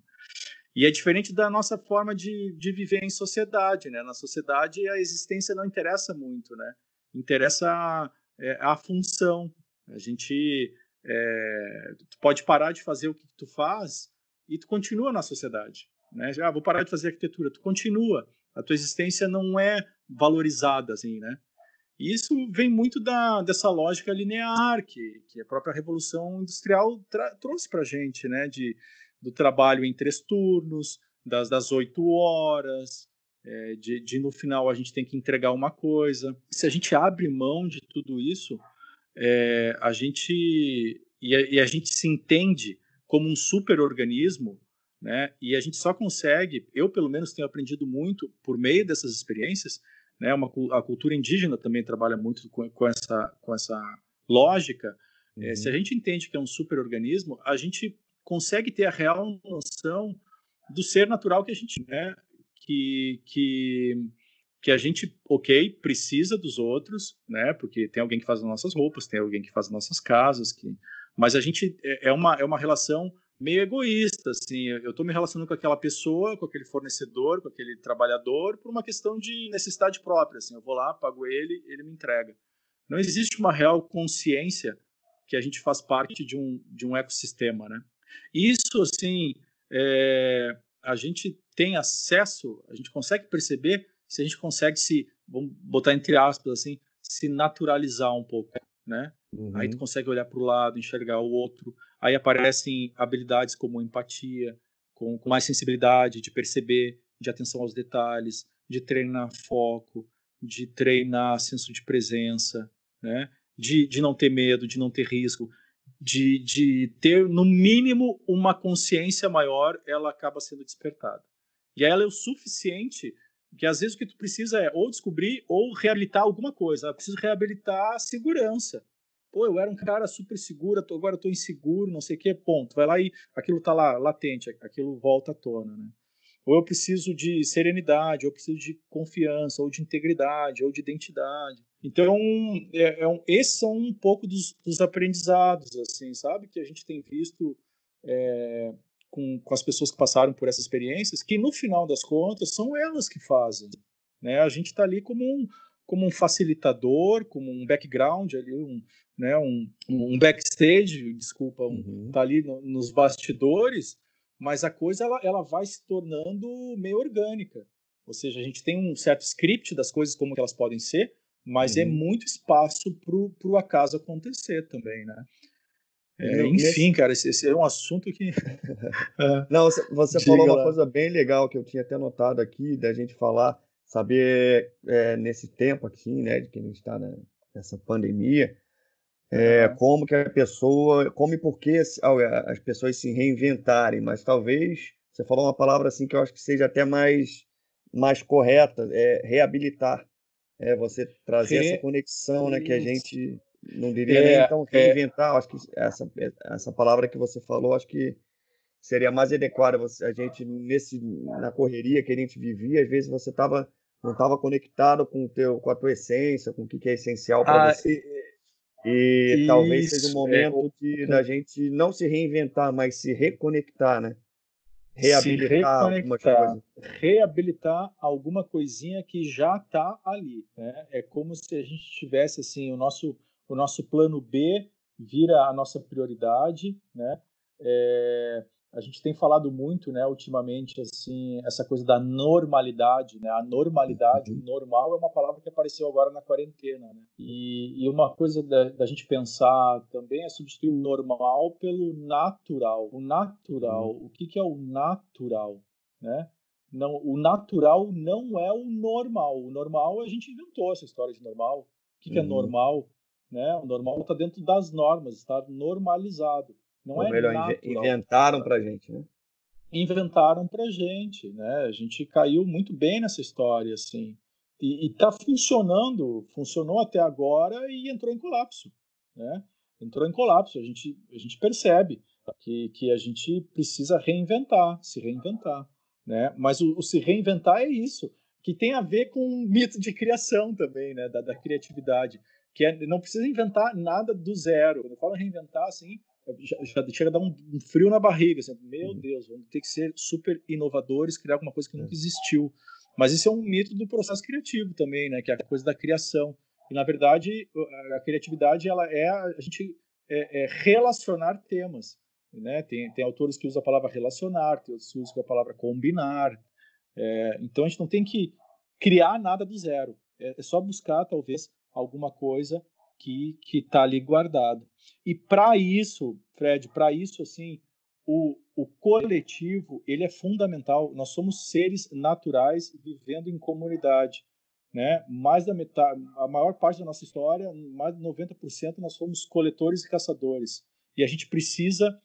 E é diferente da nossa forma de, de viver em sociedade, né? Na sociedade a existência não interessa muito, né? Interessa é, a função. A gente é, pode parar de fazer o que tu faz e tu continua na sociedade, né? Ah, vou parar de fazer arquitetura, tu continua. A tua existência não é valorizada assim, né? E isso vem muito da, dessa lógica linear que, que a própria revolução industrial trouxe para gente, né? De do trabalho em três turnos, das, das 8 horas, é, de, de, no final a gente tem que entregar uma coisa. Se a gente abre mão de tudo isso, é, a gente e a, e a, gente se entende como um super organismo, né? E a gente só consegue, eu pelo menos tenho aprendido muito por meio dessas experiências, né? Uma, a cultura indígena também trabalha muito com, com essa, com essa lógica. Uhum. É, se a uhum. gente entende que é um superorganismo, a gente consegue ter a real noção do ser natural que a gente, né? Que, que, que a gente, ok, precisa dos outros, né? Porque tem alguém que faz as nossas roupas, tem alguém que faz as nossas casas, que, mas a gente é, é uma, é uma relação meio egoísta, assim, eu estou me relacionando com aquela pessoa, com aquele fornecedor, com aquele trabalhador, por uma questão de necessidade própria, assim, eu vou lá, pago ele, ele me entrega. Não existe uma real consciência que a gente faz parte de um, de um ecossistema, né? Isso, assim, é, a gente tem acesso, a gente consegue perceber se a gente consegue se, vamos botar entre aspas, assim, se naturalizar um pouco, né? Uhum. Aí tu consegue olhar para o lado, enxergar o outro. Aí aparecem habilidades como empatia, com, com, mais sensibilidade, de perceber, de atenção aos detalhes, de treinar foco, de treinar senso de presença, né? de, de não ter medo, de não ter risco, de, de ter, no mínimo, uma consciência maior, ela acaba sendo despertada. E ela é o suficiente que às vezes o que tu precisa é ou descobrir ou reabilitar alguma coisa. Eu preciso reabilitar a segurança pô, eu era um cara super seguro, agora eu tô inseguro, não sei o que, ponto. Vai lá e aquilo tá lá, latente, aquilo volta à tona, né? Ou eu preciso de serenidade, ou eu preciso de confiança, ou de integridade, ou de identidade. Então, é, é um, esses são um pouco dos, dos, aprendizados, assim, sabe? Que a gente tem visto é, com, com as pessoas que passaram por essas experiências, que no final das contas são elas que fazem. Né? A gente está ali como um, como um facilitador, como um background ali, um, né, um, um backstage, desculpa, um, uhum. tá ali no, nos bastidores, mas a coisa ela, ela vai se tornando meio orgânica. Ou seja, a gente tem um certo script das coisas como elas podem ser, mas é uhum. é muito espaço para o acaso acontecer também, né? É, enfim, cara, esse, esse, é um assunto que. É. Não, você, você falou uma lá. coisa bem legal que eu tinha até notado aqui, da gente falar, saber é, nesse tempo aqui, né, de que a gente está nessa pandemia, é, como que a pessoa, como e por que as pessoas se reinventarem, mas talvez você falou uma palavra assim que eu acho que seja até mais mais correta, é reabilitar, é você trazer Re... essa conexão, né, que a gente não diria é, nem então é. reinventar, acho que essa essa palavra que você falou, acho que seria mais adequada a gente nesse na correria que a gente vivia, às vezes você tava não estava conectado com o teu com a tua essência, com o que, que é essencial para ah, você. E Isso, talvez seja o é, momento é, de, da gente não se reinventar, mas se reconectar, né? Reabilitar alguma coisa. Reabilitar alguma coisinha que já está ali. Né? É como se a gente tivesse assim, o nosso, o nosso plano B vira a nossa prioridade, né? É, a gente tem falado muito, né, ultimamente, assim, essa coisa da normalidade, né? A normalidade, o uhum. normal é uma palavra que apareceu agora na quarentena, né? E, e uma coisa da, da, gente pensar também é substituir o normal pelo natural. O natural, uhum. o que, que é o natural, né? Não, o natural não é o normal. O normal, a gente inventou essa história de normal. O que, que é uhum. normal? Né? O normal está dentro das normas, está normalizado. Não Ou é melhor, natural. inventaram para gente, né? Inventaram para gente, né? A gente caiu muito bem nessa história, assim. E está funcionando, funcionou até agora e entrou em colapso, né? Entrou em colapso. A gente, a gente percebe que, que a gente precisa reinventar, se reinventar, né? Mas o, o se reinventar é isso, que tem a ver com o mito de criação também, né? Da, da criatividade, que é, não precisa inventar nada do zero. Quando eu falo reinventar, assim, já, já chega a dar um, um, frio na barriga. Assim, meu uhum. Deus, vamos ter que ser super inovadores, criar alguma coisa que nunca é. existiu. Mas isso é um mito do processo criativo também, né? Que é a coisa da criação. E na verdade, a criatividade ela é a gente é, é relacionar temas. Né? Tem, tem autores que usam a palavra relacionar, tem outros que usam a palavra combinar. É, então a gente não tem que criar nada do zero. É, é só buscar talvez alguma coisa que que está ali guardado. E para isso, Fred, para isso assim, o, o coletivo ele é fundamental. Nós somos seres naturais vivendo em comunidade, né? Mais da metade, a maior parte da nossa história, mais de 90% nós somos coletores e caçadores. E a gente precisa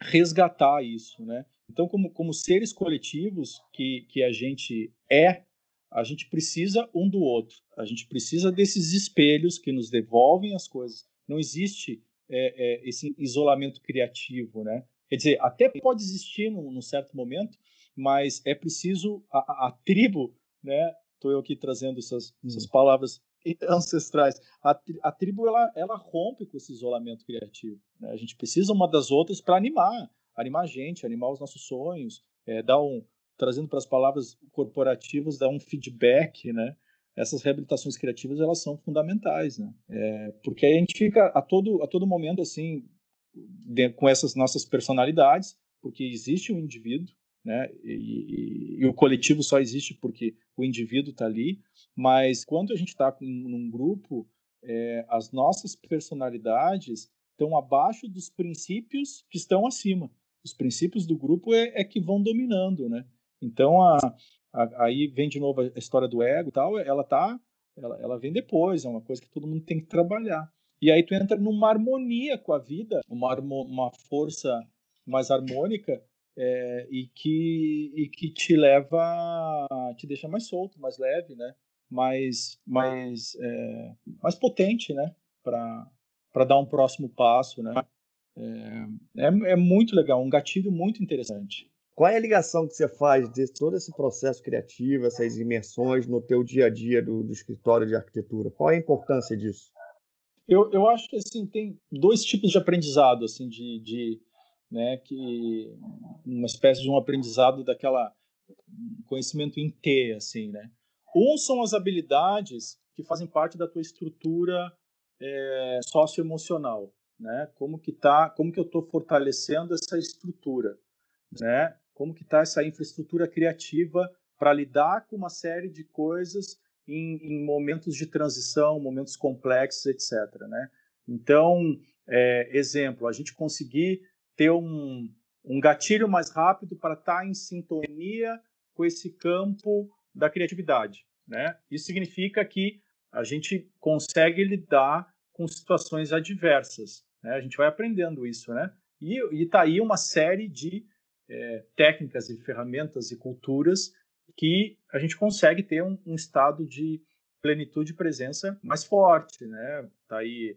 resgatar isso, né? Então, como, como seres coletivos que, que a gente é, a gente precisa um do outro. A gente precisa desses espelhos que nos devolvem as coisas. Não existe é, é, esse isolamento criativo, né? Quer dizer, até pode existir num, num certo momento, mas é preciso a, a, tribo, né? Estou eu aqui trazendo essas, hum. essas palavras ancestrais. A, a, tribo ela, ela rompe com esse isolamento criativo. Né? A gente precisa uma das outras para animar, animar a gente, animar os nossos sonhos, é, dar um, trazendo para as palavras corporativas, dar um feedback, né? Essas reabilitações criativas elas são fundamentais, né? É, porque a gente fica a todo a todo momento assim de, com essas nossas personalidades, porque existe um indivíduo, né? E, e, e o coletivo só existe porque o indivíduo está ali. Mas quando a gente está num grupo, é, as nossas personalidades estão abaixo dos princípios que estão acima. Os princípios do grupo é, é que vão dominando, né? Então, a, a, aí vem de novo a história do ego e tal, ela tá, ela, ela vem depois, é uma coisa que todo mundo tem que trabalhar. E aí tu entra numa harmonia com a vida, uma, uma força mais harmônica é, e, que, e que te leva, te deixa mais solto, mais leve, né? Mais, mais, é, mais potente, né? Para dar um próximo passo, né? É, é, é muito legal, um gatilho muito interessante. Qual é a ligação que você faz de todo esse processo criativo, essas imersões no teu dia a dia do, do escritório de arquitetura? Qual é a importância disso? Eu, eu acho que assim tem dois tipos de aprendizado, assim, de, de né, que uma espécie de um aprendizado daquela conhecimento em T, assim, né? Um são as habilidades que fazem parte da tua estrutura é, socioemocional, né? Como que tá, como que eu estou fortalecendo essa estrutura, né? Como que está essa infraestrutura criativa para lidar com uma série de coisas em, em, momentos de transição, momentos complexos, etc. Né? Então, é, exemplo, a gente conseguir ter um, um gatilho mais rápido para estar tá em sintonia com esse campo da criatividade. Né? Isso significa que a gente consegue lidar com situações adversas. Né? A gente vai aprendendo isso, né? E está aí uma série de é, técnicas e ferramentas e culturas que a gente consegue ter um, um estado de plenitude e presença mais forte, né? Tá aí,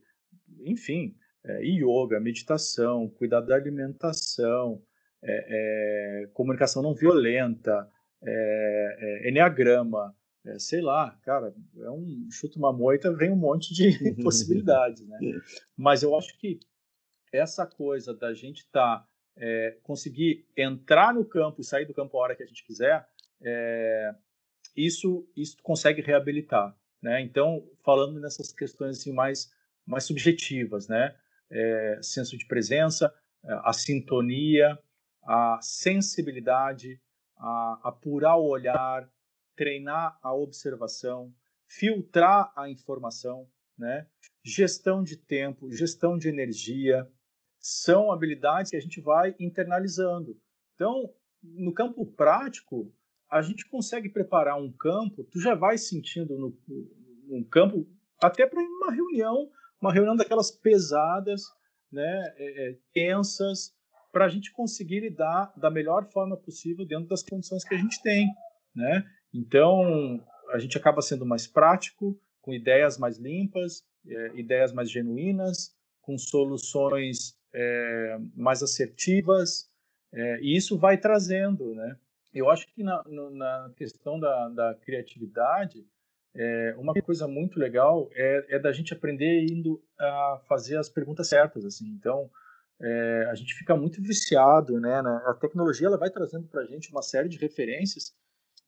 enfim, é, yoga, meditação, cuidado da alimentação, é, é, comunicação não violenta, é, é, enneagrama, é, sei lá, cara, é um chuta uma moita, vem um monte de possibilidades, né? Mas eu acho que essa coisa da gente estar tá, conseguir entrar no campo e sair do campo a hora que a gente quiser, isso isso consegue reabilitar, né? Então, falando nessas questões assim mais mais subjetivas, né? é, senso de presença, é, a sintonia, a sensibilidade, a apurar o olhar, treinar a observação, filtrar a informação, né? gestão de tempo, gestão de energia, são habilidades que a gente vai internalizando. Então, no campo prático, a gente consegue preparar um campo, tu já vai sentindo no, um campo, até para uma reunião uma reunião daquelas pesadas, né, é, é, tensas, para a gente conseguir lidar da melhor forma possível dentro das condições que a gente tem, né? Então a gente acaba sendo mais prático, com ideias mais limpas, é, ideias mais genuínas, com soluções é, mais assertivas, é, e isso vai trazendo, né? Eu acho que na, na questão da, da criatividade, é, uma coisa muito legal é, é, da gente aprender indo a fazer as perguntas certas, assim. Então, é, a gente fica muito viciado, né? A tecnologia ela vai trazendo para a gente uma série de referências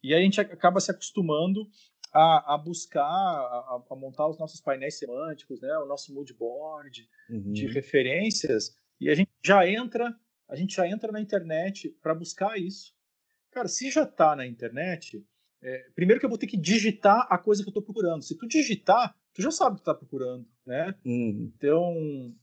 e a gente acaba se acostumando a, a buscar, a, a, montar os nossos painéis semânticos, né? O nosso mood board uhum. de referências e a gente já entra, a gente já entra na internet para buscar isso. Cara, se já está na internet, é, primeiro que eu vou ter que digitar a coisa que eu estou procurando. Se tu digitar, tu já sabe o que está procurando, né? Uhum. Então,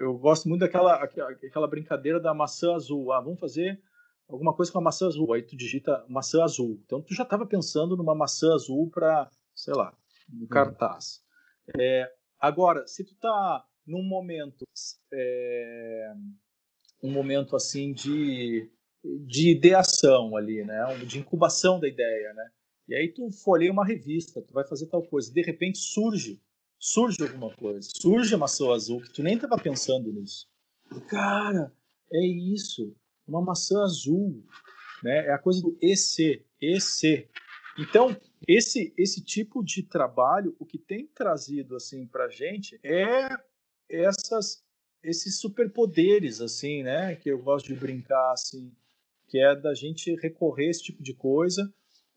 eu gosto muito daquela aquela brincadeira da maçã azul. Ah, vamos fazer alguma coisa com a maçã azul. Aí tu digita maçã azul. Então, tu já estava pensando numa maçã azul para, sei lá, no uhum. cartaz. É, agora, se tu tá num momento, é, um momento assim de de ideação ali, né? De incubação da ideia, né? E aí tu folheia uma revista, tu vai fazer tal coisa, de repente surge, surge alguma coisa, surge uma maçã azul que tu nem estava pensando nisso. E, cara, é isso, uma maçã azul, né? É a coisa do EC, EC. Então, esse esse tipo de trabalho, o que tem trazido assim para gente é essas esses superpoderes assim, né? Que eu gosto de brincar assim, que é da gente recorrer a esse tipo de coisa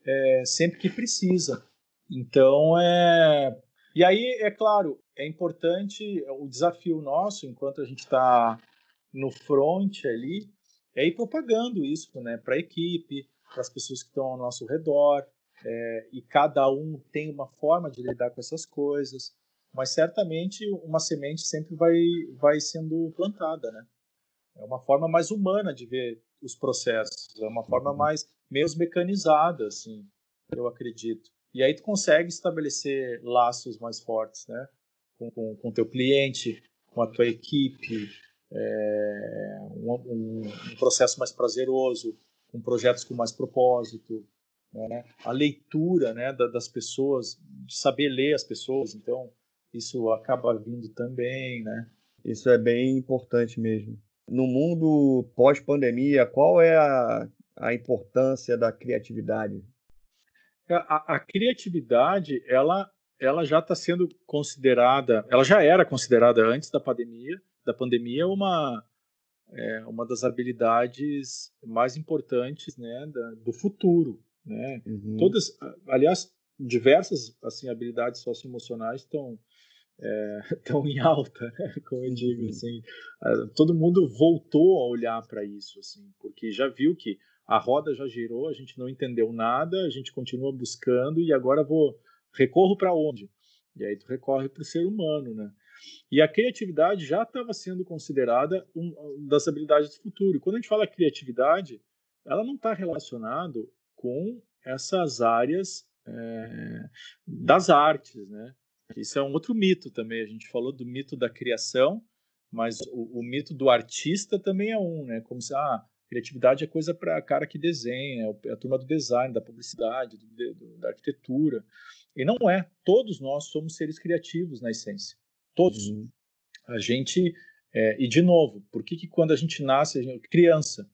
é, sempre que precisa. Então, é. E aí, é claro, é importante, o desafio nosso, enquanto a gente está no front ali, é ir propagando isso né, para a equipe, para as pessoas que estão ao nosso redor, é, e cada um tem uma forma de lidar com essas coisas, mas certamente uma semente sempre vai, vai sendo plantada, né? É uma forma mais humana de ver os processos, é uma forma uhum. mais menos mecanizada, assim, eu acredito. E aí tu consegue estabelecer laços mais fortes, né? Com, com teu cliente, com a tua equipe, é, um, um, processo mais prazeroso, com projetos com mais propósito, né? a leitura né, da, das pessoas, saber ler as pessoas, então isso acaba vindo também, né? Isso é bem importante mesmo. No mundo pós-pandemia, qual é a, a importância da criatividade? A, a criatividade, ela, ela já está sendo considerada, ela já era considerada antes da pandemia, da pandemia uma é, uma das habilidades mais importantes, né, da, do futuro, né? Uhum. Todas, aliás, diversas assim habilidades socioemocionais estão é, tão em alta, né? como eu digo, uhum. assim, todo mundo voltou a olhar para isso, assim, porque já viu que a roda já girou, a gente não entendeu nada, a gente continua buscando e agora vou recorro para onde? E aí tu recorre para o ser humano, né? E a criatividade já estava sendo considerada uma das habilidades do futuro. Quando a gente fala criatividade, ela não está relacionada com essas áreas é, das artes, né? Isso é um outro mito também. A gente falou do mito da criação, mas o, o mito do artista também é um, né? Como se ah, Criatividade é coisa para cara que desenha, é, é a turma do design, da publicidade, do, do, da arquitetura. E não é. Todos nós somos seres criativos na essência. Todos. Uhum. A gente. É, e de novo, por que, que quando a gente nasce, a gente, criança?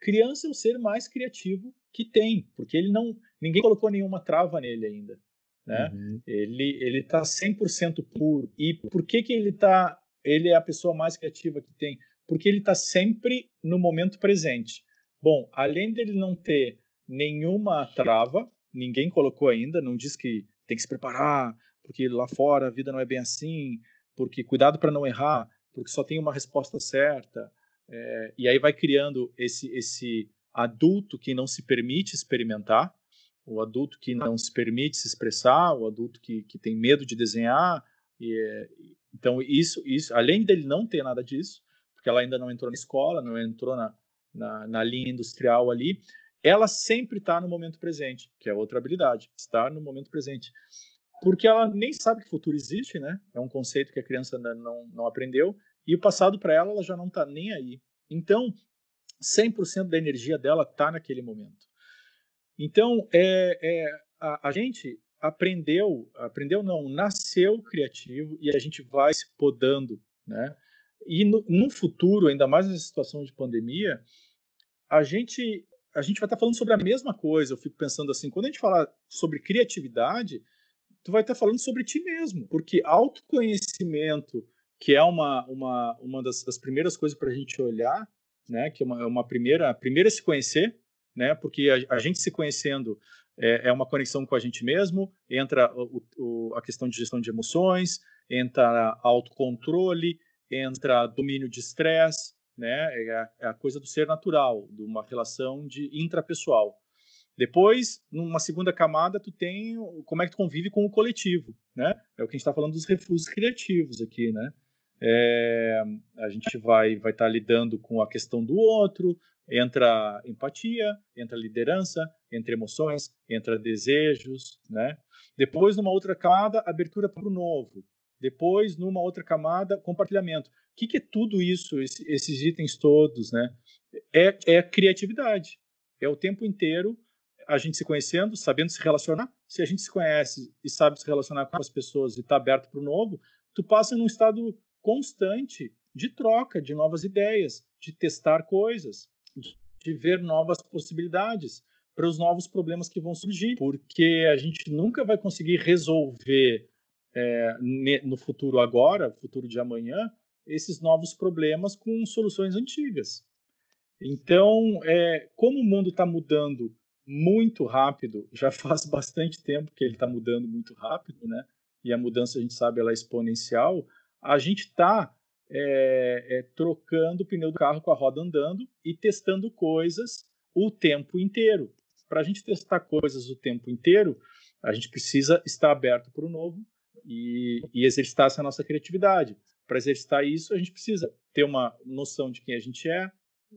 Criança é o ser mais criativo que tem, porque ele não. Ninguém colocou nenhuma trava nele ainda. Né? Uhum. Ele ele está 100% puro. E por que, que ele tá. Ele é a pessoa mais criativa que tem? porque ele está sempre no momento presente. Bom, além dele não ter nenhuma trava, ninguém colocou ainda, não diz que tem que se preparar, porque lá fora a vida não é bem assim, porque cuidado para não errar, porque só tem uma resposta certa. É, e aí vai criando esse, esse adulto que não se permite experimentar, o adulto que não se permite se expressar, o adulto que, que tem medo de desenhar. E, é, então, isso, isso, além dele não ter nada disso, porque ela ainda não entrou na escola, não entrou na, na, na linha industrial ali, ela sempre está no momento presente, que é outra habilidade, estar no momento presente. Porque ela nem sabe que futuro existe, né? É um conceito que a criança ainda não, não aprendeu, e o passado para ela, ela já não está nem aí. Então, 100% da energia dela está naquele momento. Então, é, é a, a, gente aprendeu, aprendeu não, nasceu criativo e a gente vai se podando, né? E no, no futuro, ainda mais nessa situação de pandemia, a gente a gente vai estar falando sobre a mesma coisa. Eu fico pensando assim, quando a gente fala sobre criatividade, tu vai estar falando sobre ti mesmo, porque autoconhecimento, que é uma, uma, uma das, das primeiras coisas para a gente olhar, né, que é uma, é uma primeira, a primeira é se conhecer, né, porque a, a gente se conhecendo é, é, uma conexão com a gente mesmo, entra o, o, a questão de gestão de emoções, entra autocontrole, entra domínio de estresse, né? É a, é a, coisa do ser natural, de uma relação de intrapessoal. Depois, numa segunda camada, tu tem como é que tu convive com o coletivo, né? É o que a gente está falando dos refúgios criativos aqui, né? É, a gente vai vai estar tá lidando com a questão do outro, entra empatia, entra liderança, entra emoções, entra desejos, né? Depois, numa outra camada, abertura para o novo, depois, numa outra camada, compartilhamento. O que, que é tudo isso, esses itens todos, né? é, é criatividade. É o tempo inteiro a gente se conhecendo, sabendo se relacionar. Se a gente se conhece e sabe se relacionar com as pessoas e está aberto para o novo, tu passa num estado constante de troca de novas ideias, de testar coisas, de ver novas possibilidades para os novos problemas que vão surgir, porque a gente nunca vai conseguir resolver é, no futuro agora, futuro de amanhã, esses novos problemas com soluções antigas. Então, é, como o mundo está mudando muito rápido, já faz bastante tempo que ele está mudando muito rápido, né? E a mudança a gente sabe ela é exponencial. A gente está é, é, trocando o pneu do carro com a roda andando e testando coisas o tempo inteiro. Para a gente testar coisas o tempo inteiro, a gente precisa estar aberto para o novo e, e exercitar essa nossa criatividade. Para exercitar isso, a gente precisa ter uma noção de quem a gente é,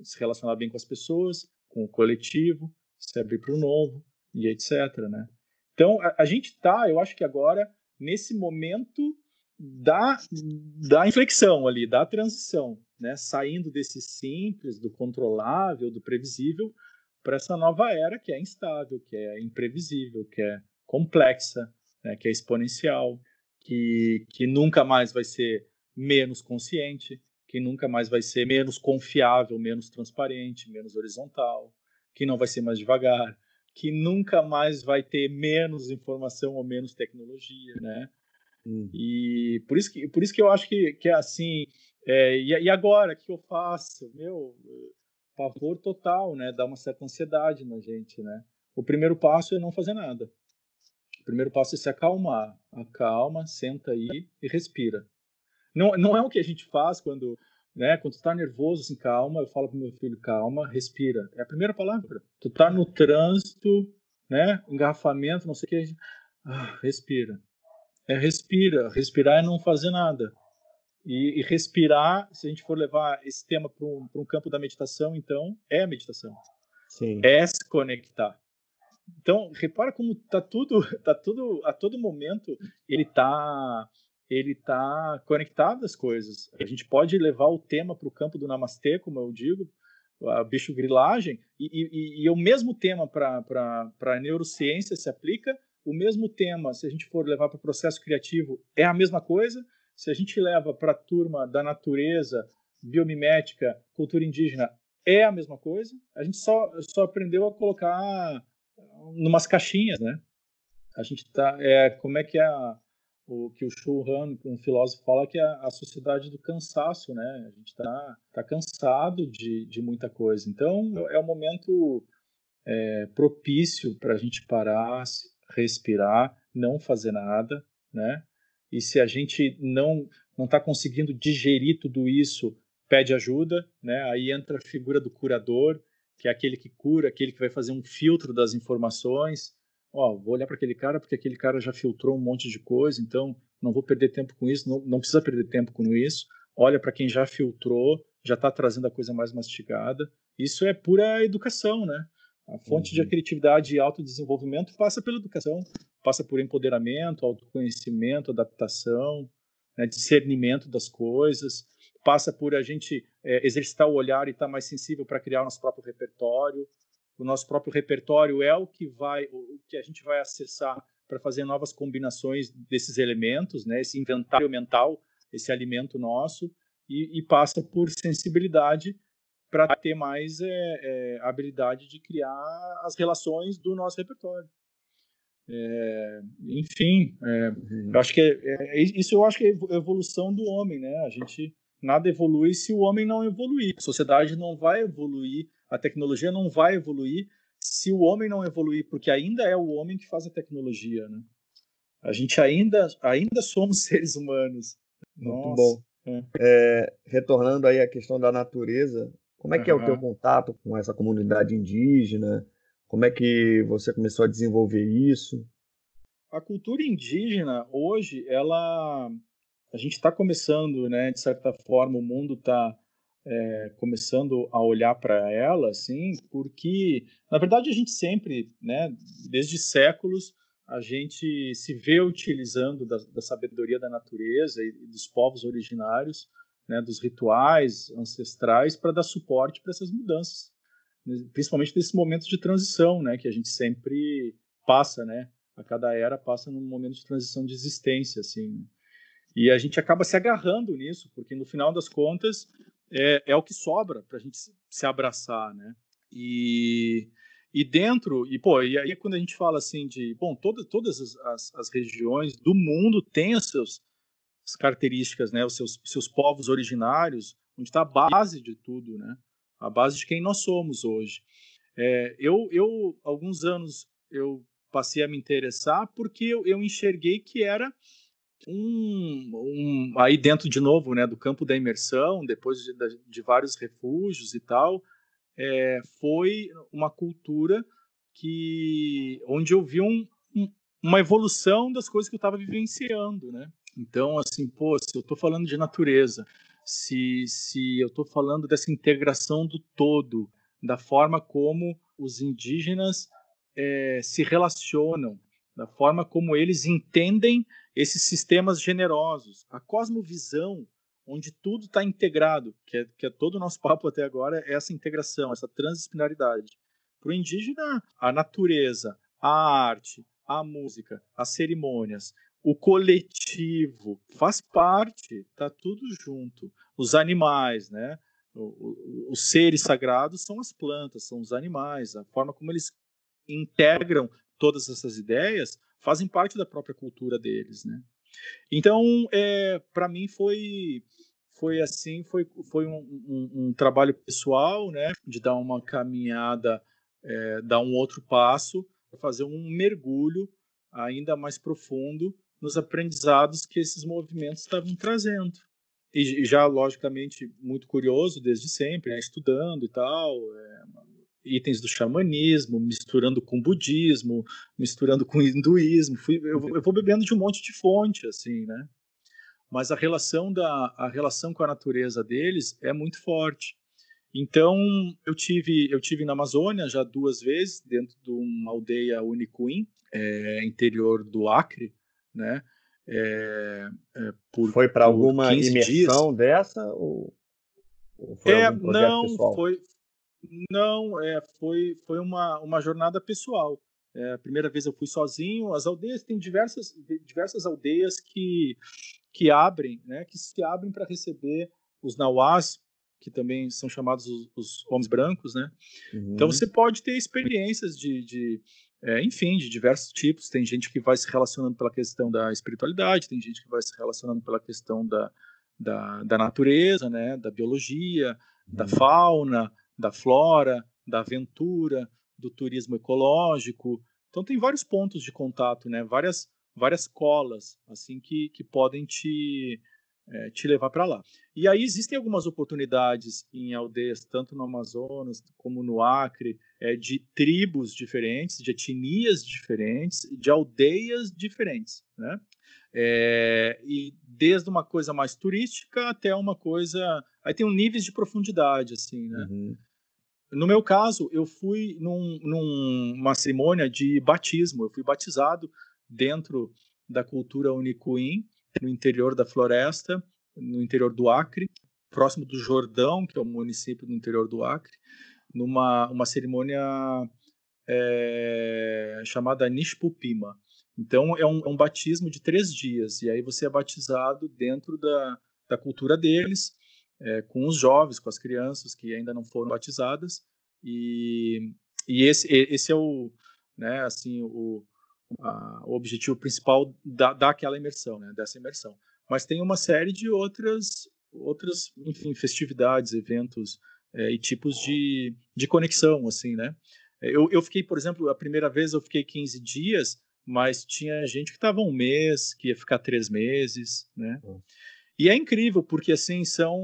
se relacionar bem com as pessoas, com o coletivo, se abrir para o novo e etc. Né? Então, a, a gente está, eu acho que agora, nesse momento da, da inflexão ali, da transição, né? saindo desse simples, do controlável, do previsível, para essa nova era que é instável, que é imprevisível, que é complexa, né? que é exponencial, que, que nunca mais vai ser menos consciente, que nunca mais vai ser menos confiável, menos transparente, menos horizontal, que não vai ser mais devagar, que nunca mais vai ter menos informação ou menos tecnologia, né? Hum. E por isso que por isso que eu acho que, que é assim. É, e, e, agora o que eu faço? Meu pavor total, né? Dá uma certa ansiedade na gente, né? O primeiro passo é não fazer nada. O primeiro passo é se acalmar. Acalma, senta aí e respira. Não, não é o que a gente faz quando né? Quando tu tá nervoso, assim, calma, eu falo pro meu filho, calma, respira. É a primeira palavra. Tu tá no trânsito, né? Engarrafamento, não sei o que. Ah, respira. É respira. Respirar é não fazer nada. E, e respirar, se a gente for levar esse tema para um, um campo da meditação, então, é a meditação. Sim. É se conectar. Então, repara como tá tudo, tá tudo, a todo momento, ele tá ele está conectado às coisas. A gente pode levar o tema para o campo do namastê, como eu digo, a bicho grilagem, e, e, e o mesmo tema para a neurociência se aplica, o mesmo tema, se a gente for levar para o processo criativo, é a mesma coisa, se a gente leva para a turma da natureza, biomimética, cultura indígena, é a mesma coisa, a gente só, só aprendeu a colocar numas caixinhas, né? A gente tá, é, como é que é a, o que o Shu Han, um filósofo, fala que é a, sociedade do cansaço, né? A gente está tá cansado de, de muita coisa. Então, é um momento é, propício para a gente parar, respirar, não fazer nada, né? E se a gente não não está conseguindo digerir tudo isso, pede ajuda, né? Aí entra a figura do curador, que é aquele que cura, aquele que vai fazer um filtro das informações, ó, vou olhar para aquele cara porque aquele cara já filtrou um monte de coisa, então não vou perder tempo com isso, não, não precisa perder tempo com isso. Olha para quem já filtrou, já está trazendo a coisa mais mastigada. Isso é pura educação, né? A fonte uhum. de criatividade e autodesenvolvimento passa pela educação, passa por empoderamento, autoconhecimento, adaptação, né, discernimento das coisas, passa por a gente é, exercitar o olhar e estar tá mais sensível para criar nosso próprio repertório, o nosso próprio repertório é o que vai, o que a gente vai acessar para fazer novas combinações desses elementos, né? Esse inventário mental, esse alimento nosso e, e passa por sensibilidade para ter mais é, é, habilidade de criar as relações do nosso repertório. É, enfim, é, eu acho que é, é, isso eu acho que é evolução do homem, né? A gente nada evolui se o homem não evoluir. A sociedade não vai evoluir a tecnologia não vai evoluir se o homem não evoluir, porque ainda é o homem que faz a tecnologia, né? A gente ainda, ainda somos seres humanos. Muito Nossa. bom. É. É, retornando aí à questão da natureza, como é que uhum. é o teu contato com essa comunidade indígena? Como é que você começou a desenvolver isso? A cultura indígena hoje, ela, a gente está começando, né? De certa forma, o mundo está é, começando a olhar para ela, assim, porque na verdade a gente sempre, né, desde séculos, a gente se vê utilizando da, da sabedoria da natureza e, dos povos originários né, dos rituais ancestrais para dar suporte para essas mudanças, né, principalmente nesses momentos de transição, né, que a gente sempre passa, né, a cada era passa num momento de transição de existência, assim. Né. E a gente acaba se agarrando nisso, porque no final das contas é, é o que sobra para a gente se abraçar, né? E, e dentro, e pô, e aí quando a gente fala assim de, bom, toda, todas as, as, as regiões do mundo têm as suas as características, né? Os seus, seus povos originários, onde está a base de tudo, né? A base de quem nós somos hoje. É, eu, eu, alguns anos, eu passei a me interessar porque eu, eu enxerguei que era um, um, aí dentro de novo, né, do campo da imersão, depois de, de vários refúgios e tal, é, foi uma cultura que onde eu vi um, um, uma evolução das coisas que eu estava vivenciando, né? Então, assim, pô, se eu estou falando de natureza, se, se eu estou falando dessa integração do todo, da forma como os indígenas é, se relacionam, da forma como eles entendem esses sistemas generosos, a cosmovisão, onde tudo está integrado, que é, que é todo o nosso papo até agora, é essa integração, essa transdisciplinaridade. Para o indígena, a natureza, a arte, a música, as cerimônias, o coletivo faz parte, está tudo junto. Os animais, né? Os seres sagrados são as plantas, são os animais, a forma como eles integram todas essas ideias fazem parte da própria cultura deles, né? Então, é, para mim foi foi assim, foi, foi um, um, um, trabalho pessoal, né, de dar uma caminhada, é, dar um outro passo, fazer um mergulho ainda mais profundo nos aprendizados que esses movimentos estavam trazendo. E, já, logicamente, muito curioso desde sempre, né, estudando e tal, é, itens do xamanismo, misturando com budismo, misturando com hinduísmo. Fui, eu, eu, vou bebendo de um monte de fonte, assim, né? Mas a relação da a relação com a natureza deles é muito forte. Então eu tive eu tive na Amazônia já duas vezes dentro de uma aldeia Unicuim, é, interior do Acre, né? É, é, por, foi para alguma imersão dias. dessa ou, ou foi é, não pessoal? foi não, é, foi, foi uma, uma jornada pessoal. É, a primeira vez eu fui sozinho. As aldeias tem diversas, diversas aldeias que, que abrem, né, que se abrem para receber os nauás, que também são chamados os, os homens brancos, né? Uhum. Então você pode ter experiências de, de é, enfim, de diversos tipos. Tem gente que vai se relacionando pela questão da espiritualidade, tem gente que vai se relacionando pela questão da, da, da natureza, né, da biologia, uhum. da fauna, da flora, da aventura, do turismo ecológico. Então tem vários pontos de contato, né? Várias várias colas assim que, que podem te é, te levar para lá. E aí existem algumas oportunidades em aldeias, tanto no Amazonas como no Acre, é, de tribos diferentes, de etnias diferentes, de aldeias diferentes, né? É, e desde uma coisa mais turística até uma coisa. Aí tem um níveis de profundidade, assim, né? Uhum. No meu caso, eu fui num, numa cerimônia de batismo. Eu fui batizado dentro da cultura Unicuim, no interior da floresta, no interior do Acre, próximo do Jordão, que é um município no interior do Acre, numa uma cerimônia é, chamada Nishpupima. Então, é um, é um, batismo de três dias, e aí você é batizado dentro da, da cultura deles, é, com os jovens, com as crianças que ainda não foram batizadas e, e esse, esse é o, né, assim, o, a, o objetivo principal da, daquela imersão, né, dessa imersão. Mas tem uma série de outras, outras, enfim, festividades, eventos é, e tipos de, de conexão, assim, né. Eu, eu fiquei, por exemplo, a primeira vez eu fiquei 15 dias, mas tinha gente que estava um mês, que ia ficar três meses, né. Uhum. E é incrível, porque assim são,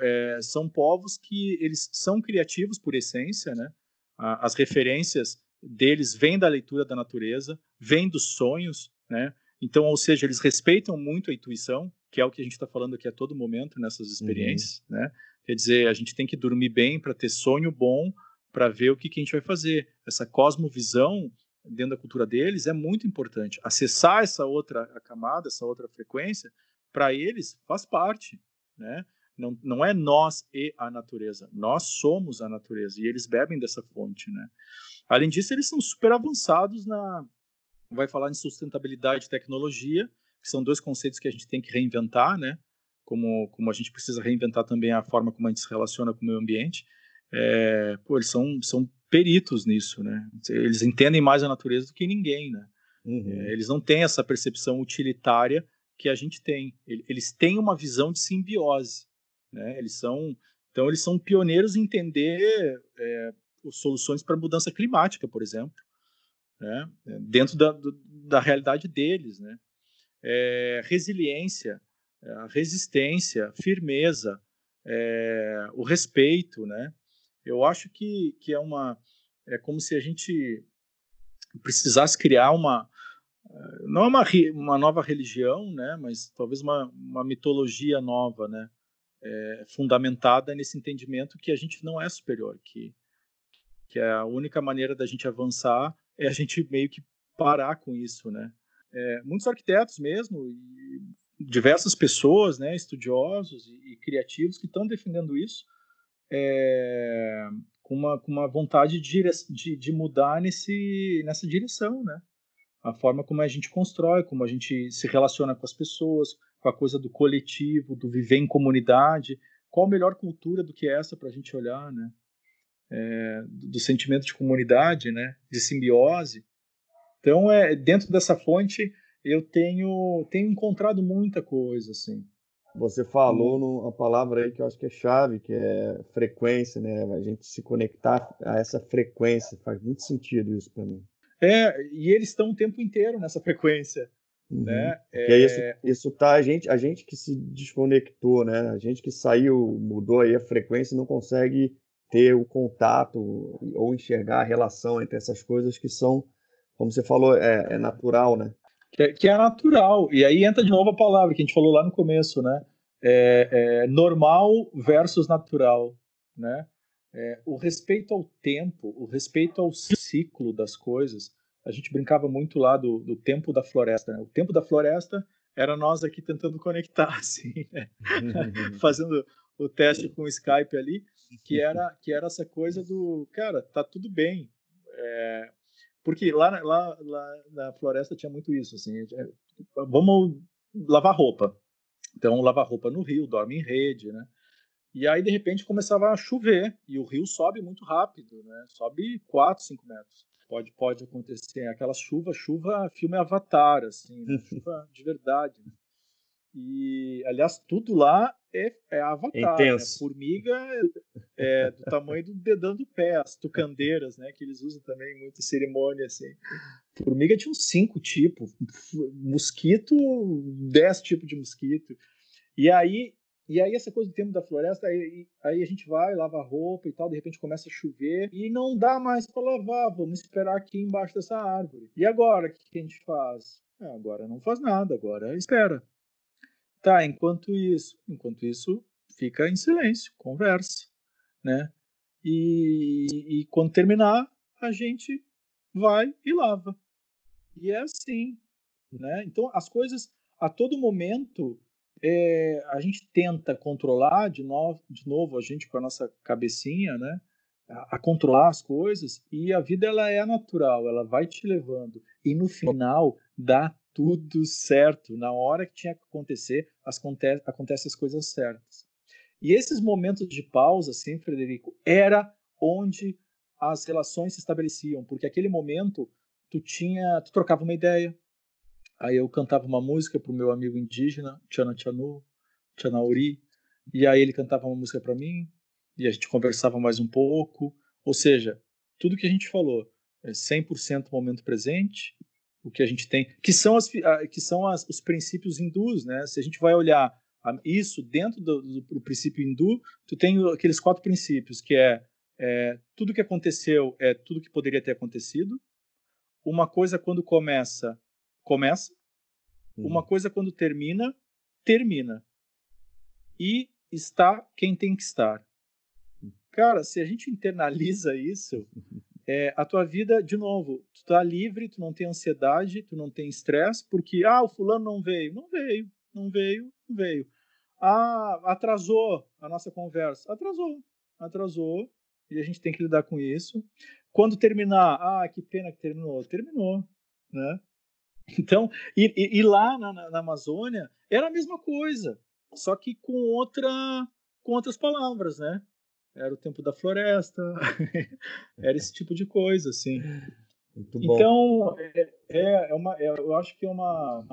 é, são povos que eles são criativos por essência, né? As referências deles vêm da leitura da natureza, vêm dos sonhos, né? Então, ou seja, eles respeitam muito a intuição, que é o que a gente está falando aqui a todo momento nessas uhum. experiências, uhum. né? Quer dizer, a gente tem que dormir bem para ter sonho bom, para ver o que, que a gente vai fazer. Essa cosmovisão dentro da cultura deles é muito importante. Acessar essa outra camada, essa outra frequência, para eles faz parte, né? Não, não é nós e a natureza, nós somos a natureza e eles bebem dessa fonte, né? Além disso, eles são super avançados na vai falar em sustentabilidade e tecnologia, que são dois conceitos que a gente tem que reinventar, né? Como, como a gente precisa reinventar também a forma como a gente se relaciona com o meio ambiente. É, pô, eles são, são peritos nisso, né? Eles entendem mais a natureza do que ninguém, né? Uhum. É, eles não têm essa percepção utilitária que a gente tem. Eles têm uma visão de simbiose, né? Eles são, então eles são pioneiros em entender é, soluções para mudança climática, por exemplo, né? Dentro da, da realidade deles, né? É, resiliência, é, resistência, firmeza, é, o respeito, né? Eu acho que, que é uma é como se a gente precisasse criar uma não é uma, uma nova religião, né, mas talvez uma, uma mitologia nova, né, é, fundamentada nesse entendimento que a gente não é superior, que, que a única maneira da gente avançar é a gente meio que parar com isso, né. É, muitos arquitetos mesmo, e diversas pessoas, né, estudiosos e, e criativos que estão defendendo isso, é, com, uma, com uma vontade de, de, de mudar nesse, nessa direção, né? A forma como a gente constrói, como a gente se relaciona com as pessoas, com a coisa do coletivo, do viver em comunidade. Qual a melhor cultura do que essa para a gente olhar, né? É, do sentimento de comunidade, né? De simbiose. Então, é, dentro dessa fonte, eu tenho, tenho encontrado muita coisa, assim. Você falou uma palavra aí que eu acho que é chave, que é frequência, né? A gente se conectar a essa frequência. Faz muito sentido isso para mim. É, e eles estão o tempo inteiro nessa frequência. Uhum. Né? É... isso, isso tá a gente, a gente que se desconectou, né? A gente que saiu, mudou aí a frequência e não consegue ter o contato ou enxergar a relação entre essas coisas que são, como você falou, é, é natural, né? que é, que é natural. E aí entra de novo a palavra que a gente falou lá no começo, né? É, é normal versus natural, né? É, o respeito ao tempo, o respeito ao ciclo das coisas. A gente brincava muito lá do, do tempo da floresta. Né? O tempo da floresta era nós aqui tentando conectar, assim, né? fazendo o teste com o Skype ali, que era que era essa coisa do cara, tá tudo bem. É, porque lá, lá, lá na floresta tinha muito isso, assim, é, vamos lavar roupa. Então, lavar roupa no rio, dorme em rede, né? E aí, de repente, começava a chover e o rio sobe muito rápido, né? Sobe 4, 5 metros. Pode, pode acontecer aquela chuva, chuva, filme Avatar, assim, né? chuva de verdade. Né? E, aliás, tudo lá é, é avatar. Né? Formiga é, é, do tamanho do dedão do pé, as tucandeiras, né? Que eles usam também muito em cerimônia, assim. Formiga tinha uns cinco tipos. Mosquito, dez tipos de mosquito. E aí, e aí essa coisa do tempo da floresta, aí, aí a gente vai, lava a roupa e tal, de repente começa a chover e não dá mais para lavar, vamos esperar aqui embaixo dessa árvore. E agora, o que, a gente faz? Ah, agora não faz nada, agora espera. Tá, enquanto isso, enquanto isso, fica em silêncio, conversa, né? E, e quando terminar, a gente vai e lava. E é assim, né? Então, as coisas, a todo momento, é, a gente tenta controlar de novo, de novo, a gente com a nossa cabecinha, né? A, a, controlar as coisas e a vida ela é natural, ela vai te levando e no final dá tudo certo. Na hora que tinha que acontecer, as, acontece, acontecem as coisas certas. E esses momentos de pausa, assim, Frederico, era onde as relações se estabeleciam, porque aquele momento tu tinha, tu trocava uma ideia. Aí eu cantava uma música para o meu amigo indígena, Tchana Tchanu, Tchanauri, e aí ele cantava uma música para mim, e a gente conversava mais um pouco. Ou seja, tudo que a gente falou é 100% momento presente, o que a gente tem, que são, as, que são as, os princípios hindus, né? Se a gente vai olhar isso dentro do, do, do princípio hindu, tu tem aqueles quatro princípios, que é, é tudo que aconteceu é tudo que poderia ter acontecido, uma coisa quando começa, começa, uhum. uma coisa quando termina, termina, e está quem tem que estar. Cara, se a gente internaliza isso, é, a tua vida, de novo, tu tá livre, tu não tem ansiedade, tu não tem estresse, porque, ah, o fulano não veio. Não veio, não veio, não veio. Ah, atrasou a nossa conversa. Atrasou, atrasou. E a gente tem que lidar com isso. Quando terminar, ah, que pena que terminou. Terminou, né? Então, e, e, lá na, na, Amazônia era a mesma coisa, só que com outra, com outras palavras, né? Era o tempo da floresta, era esse tipo de coisa, assim. Então, é, é, é uma, é, eu acho que é uma,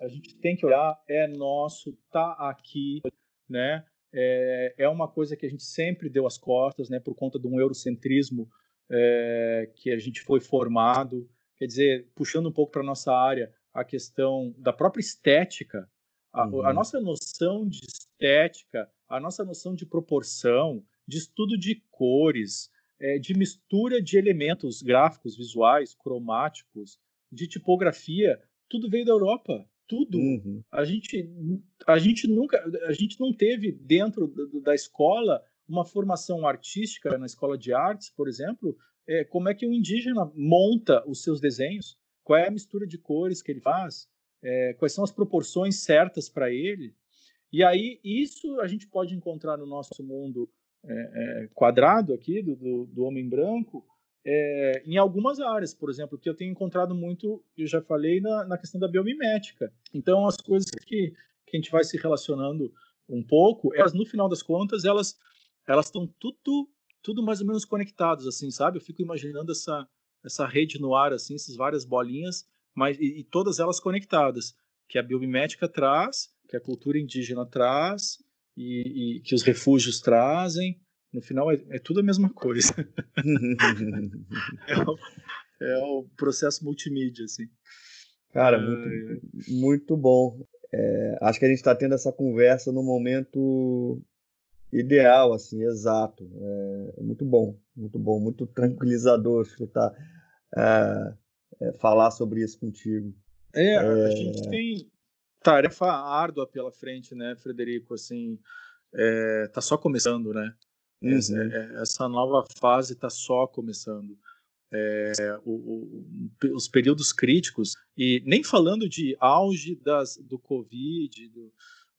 a gente tem que olhar, é nosso, tá aqui, né? É, é uma coisa que a gente sempre deu as costas, né? Por conta de um eurocentrismo é, que a gente foi formado, quer dizer, puxando um pouco para nossa área, a questão da própria estética, a, uhum. a, nossa noção de estética, a nossa noção de proporção, de estudo de cores, é, de mistura de elementos gráficos, visuais, cromáticos, de tipografia, tudo veio da Europa. Tudo. Uhum. A gente, a gente nunca, a gente não teve dentro da escola uma formação artística na escola de artes, por exemplo, é, como é que o indígena monta os seus desenhos, qual é a mistura de cores que ele faz, é, quais são as proporções certas para ele. E aí, isso a gente pode encontrar no nosso mundo é, é quadrado aqui, do, do, do homem branco, é, em algumas áreas, por exemplo, que eu tenho encontrado muito, eu já falei, na, na questão da biomimética. Então, as coisas que, que a gente vai se relacionando um pouco, elas, no final das contas, elas elas estão tudo tudo mais ou menos conectados, assim, sabe? Eu fico imaginando essa, essa rede no ar, assim, essas várias bolinhas, mas e, e todas elas conectadas, que a biomimética traz, que a cultura indígena traz, e, e que os refúgios trazem. No final é, é tudo a mesma coisa. é, o, é, o, processo multimídia, assim. Cara, muito, muito bom. É, acho que a gente está tendo essa conversa no momento ideal, assim, exato. É, muito bom, muito bom, muito tranquilizador escutar é, é, falar sobre isso contigo. É, a é. gente tem tarefa árdua pela frente, né, Frederico? Assim, tá só começando, né? Uhum. Essa, essa, nova fase está só começando. É, o, o, os períodos críticos, e nem falando de auge das, do Covid, do,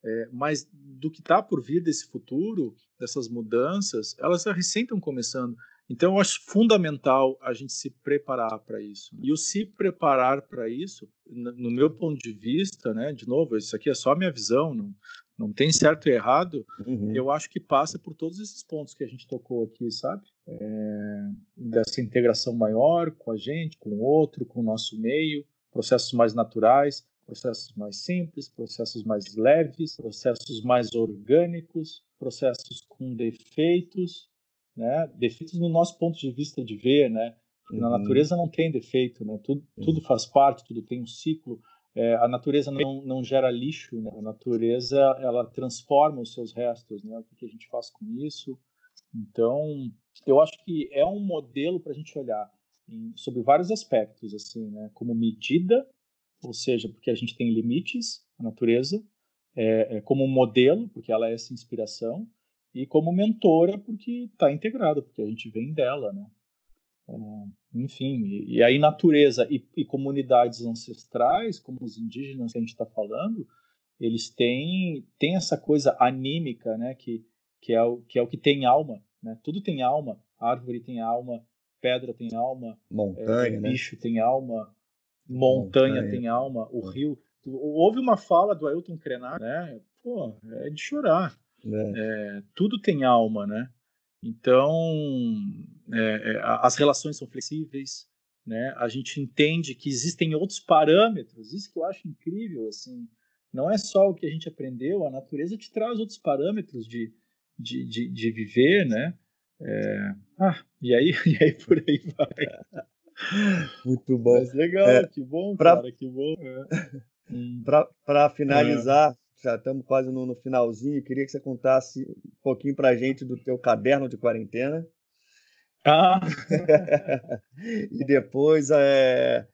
é, mas do que está por vir desse futuro, dessas mudanças, elas recém estão começando. Então, eu acho fundamental a gente se preparar para isso. E o se preparar para isso, no meu ponto de vista, né, de novo, isso aqui é só a minha visão, não, não tem certo e errado, uhum. eu acho que passa por todos esses pontos que a gente tocou aqui, sabe? É, dessa integração maior com a gente, com o outro, com o nosso meio, processos mais naturais, processos mais simples, processos mais leves, processos mais orgânicos, processos com defeitos, né? Defeitos no nosso ponto de vista de ver, né? Na uhum. natureza não tem defeito, né? Tudo, uhum. tudo faz parte, tudo tem um ciclo. É, a natureza não, não gera lixo, né? A natureza ela transforma os seus restos, né? O que, que a gente faz com isso? Então, eu acho que é um modelo para a gente olhar em, sobre vários aspectos, assim, né? Como medida ou seja, porque a gente tem limites, a natureza, é, é como modelo, porque ela é essa inspiração, e como mentora, porque está integrada, porque a gente vem dela, né? É, enfim, e, e, aí natureza e, e, comunidades ancestrais, como os indígenas que a gente está falando, eles têm, têm essa coisa anímica, né? Que, que, é o, que é o que tem alma, né? Tudo tem alma, árvore tem alma, pedra tem alma, montanha, é, né? bicho tem alma, montanha, montanha. tem alma, o rio. Houve uma fala do Ailton Krenak, né? Pô, é de chorar. É. É, tudo tem alma, né? Então, é, é as relações são flexíveis, né? A gente entende que existem outros parâmetros. Isso que eu acho incrível, assim. Não é só o que a gente aprendeu, a natureza te traz outros parâmetros de, de, de, de viver, né? É, ah, e aí, e aí por aí vai. Muito bom. Mas legal, é, que bom, pra, cara, que bom. É. Hum. Para finalizar, é. já estamos quase no, no, finalzinho, queria que você contasse um pouquinho para a gente do teu caderno de quarentena. Ah! e depois é,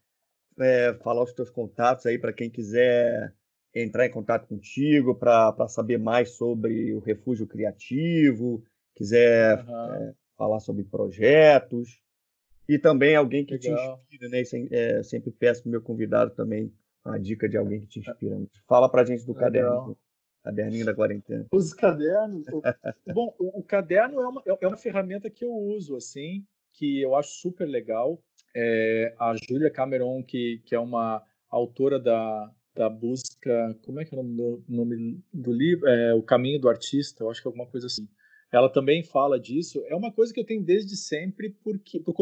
é, falar os teus contatos aí para quem quiser entrar em contato contigo para saber mais sobre o refúgio criativo, quiser uhum. é, falar sobre projetos. E também alguém que Legal. te inspira, né? É, sempre peço para o meu convidado também uma dica de alguém que te inspira. Fala para a gente do Legal. caderno. Caderninho da quarentena. Os cadernos. Bom, o, o, caderno é uma, é uma ferramenta que eu uso, assim, que eu acho super legal. É, a Julia Cameron, que, que é uma autora da, da busca. Como é que é o nome do, nome do livro? É, o Caminho do Artista, eu acho que é alguma coisa assim. Ela também fala disso. É uma coisa que eu tenho desde sempre porque, por